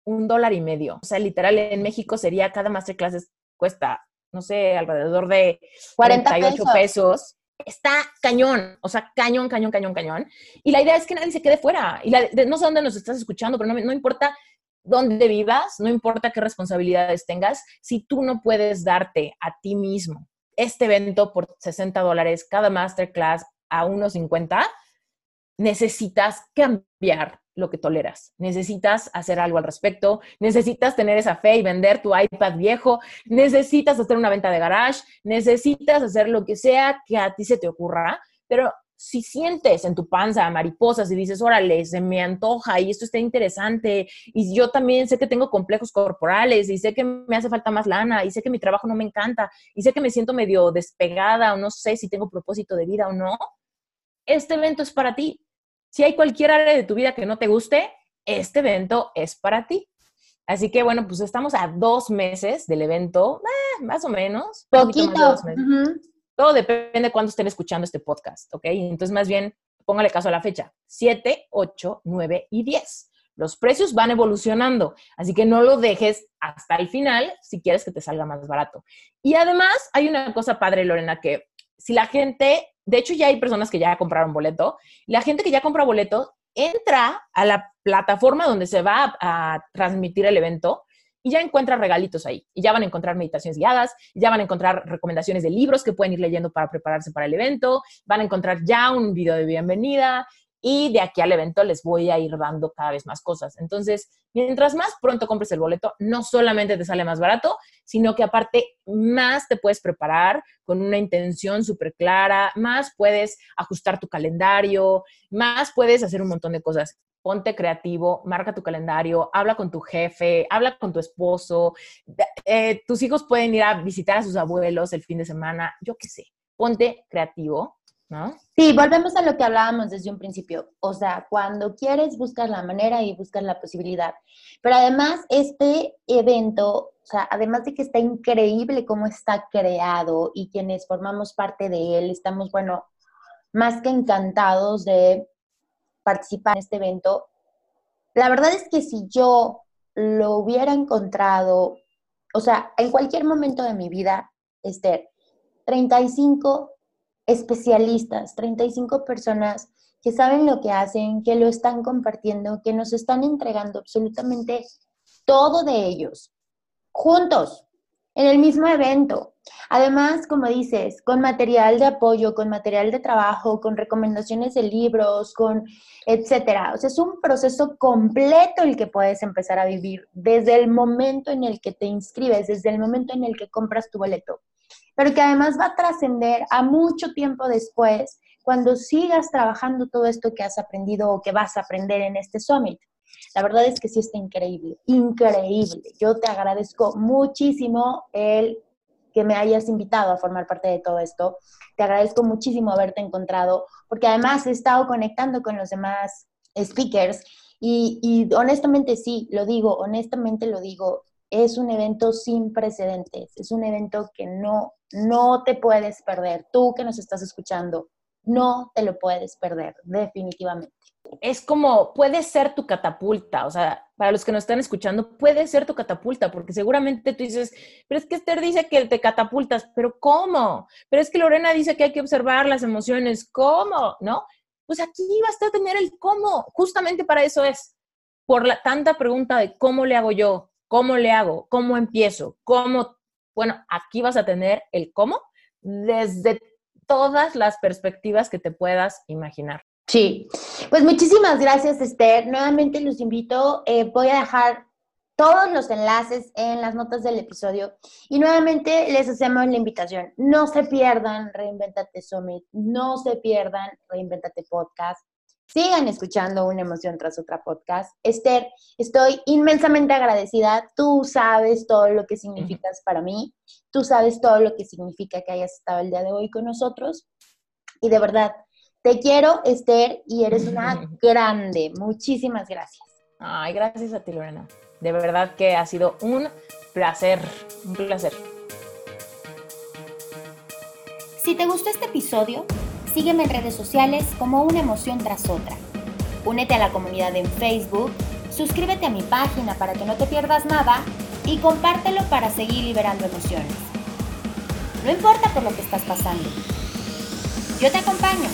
un dólar y medio. O sea, literal, en México sería cada masterclass cuesta, no sé, alrededor de 48 pesos. Está cañón, o sea, cañón, cañón, cañón, cañón. Y la idea es que nadie se quede fuera. Y no sé dónde nos estás escuchando, pero no, no importa dónde vivas, no importa qué responsabilidades tengas, si tú no puedes darte a ti mismo este evento por 60 dólares, cada masterclass a unos 50, necesitas cambiar lo que toleras. Necesitas hacer algo al respecto, necesitas tener esa fe y vender tu iPad viejo, necesitas hacer una venta de garage, necesitas hacer lo que sea que a ti se te ocurra, pero si sientes en tu panza mariposas y dices, órale, se me antoja y esto está interesante, y yo también sé que tengo complejos corporales, y sé que me hace falta más lana, y sé que mi trabajo no me encanta, y sé que me siento medio despegada, o no sé si tengo propósito de vida o no, este evento es para ti. Si hay cualquier área de tu vida que no te guste, este evento es para ti. Así que bueno, pues estamos a dos meses del evento, eh, más o menos. Poquito. Todo depende de cuándo estén escuchando este podcast, ¿ok? Entonces, más bien, póngale caso a la fecha. 7, 8, 9 y 10. Los precios van evolucionando, así que no lo dejes hasta el final si quieres que te salga más barato. Y además, hay una cosa padre, Lorena, que si la gente de hecho, ya hay personas que ya compraron boleto. La gente que ya compra boleto entra a la plataforma donde se va a, transmitir el evento y ya encuentra regalitos ahí. Y ya van a encontrar meditaciones guiadas, ya van a encontrar recomendaciones de libros que pueden ir leyendo para prepararse para el evento, van a encontrar ya un video de bienvenida, y de aquí al evento les voy a ir dando cada vez más cosas. Entonces, mientras más pronto compres el boleto, no solamente te sale más barato, sino que aparte más te puedes preparar con una intención súper clara, más puedes ajustar tu calendario, más puedes hacer un montón de cosas. Ponte creativo, marca tu calendario, habla con tu jefe, habla con tu esposo, eh, tus hijos pueden ir a visitar a sus abuelos el fin de semana, yo qué sé, ponte creativo Sí, volvemos a lo que hablábamos desde un principio. O sea, cuando quieres, buscas la manera y buscas la posibilidad. Pero además, este evento, o sea, además de que está increíble cómo está creado y quienes formamos parte de él, estamos, bueno, más que encantados de participar en este evento. La verdad es que si yo lo hubiera encontrado, o sea, en cualquier momento de mi vida, Esther, 35 especialistas, 35 personas que saben lo que hacen, que lo están compartiendo, que nos están entregando absolutamente todo de ellos, juntos, en el mismo evento. Además, como dices, con material de apoyo, con material de trabajo, con recomendaciones de libros, con etcétera. O sea, es un proceso completo el que puedes empezar a vivir desde el momento en el que te inscribes, desde el momento en el que compras tu boleto pero que además va a trascender a mucho tiempo después cuando sigas trabajando todo esto que has aprendido o que vas a aprender en este summit. La verdad es que sí está increíble, increíble. Yo te agradezco muchísimo el que me hayas invitado a formar parte de todo esto. Te agradezco muchísimo haberte encontrado, porque además he estado conectando con los demás speakers y, y honestamente sí, lo digo, honestamente lo digo, es un evento sin precedentes, es un evento que no, no te puedes perder. Tú que nos estás escuchando, No te lo puedes perder, definitivamente. Es como, puede ser tu catapulta, o sea, para los que nos están escuchando, puede ser tu catapulta, porque seguramente tú dices, pero es que Esther dice que te catapultas, pero ¿cómo? Pero es que Lorena dice que hay que observar las emociones, ¿cómo? ¿No? Pues aquí vas a tener el cómo, justamente para eso es, por la tanta pregunta de cómo le hago yo, cómo le hago, cómo empiezo, cómo, bueno, aquí vas a tener el cómo desde todas las perspectivas que te puedas imaginar. Sí, pues muchísimas gracias Esther. Nuevamente los invito, eh, voy a dejar todos los enlaces en las notas del episodio y nuevamente les hacemos la invitación. No se pierdan Reinventate Summit, no se pierdan Reinventate Podcast. Sigan escuchando una emoción tras otra podcast. Esther, estoy inmensamente agradecida. Tú sabes todo lo que significas para mí. Tú sabes todo lo que significa que hayas estado el día de hoy con nosotros. Y de verdad, te quiero, Esther, y eres una grande. Muchísimas gracias. Ay, gracias a ti, Lorena. De verdad que ha sido un placer, un placer. Si te gustó este episodio, Sígueme en redes sociales como una emoción tras otra. Únete a la comunidad en Facebook, suscríbete a mi página para que no te pierdas nada y compártelo para seguir liberando emociones. No importa por lo que estás pasando. Yo te acompaño.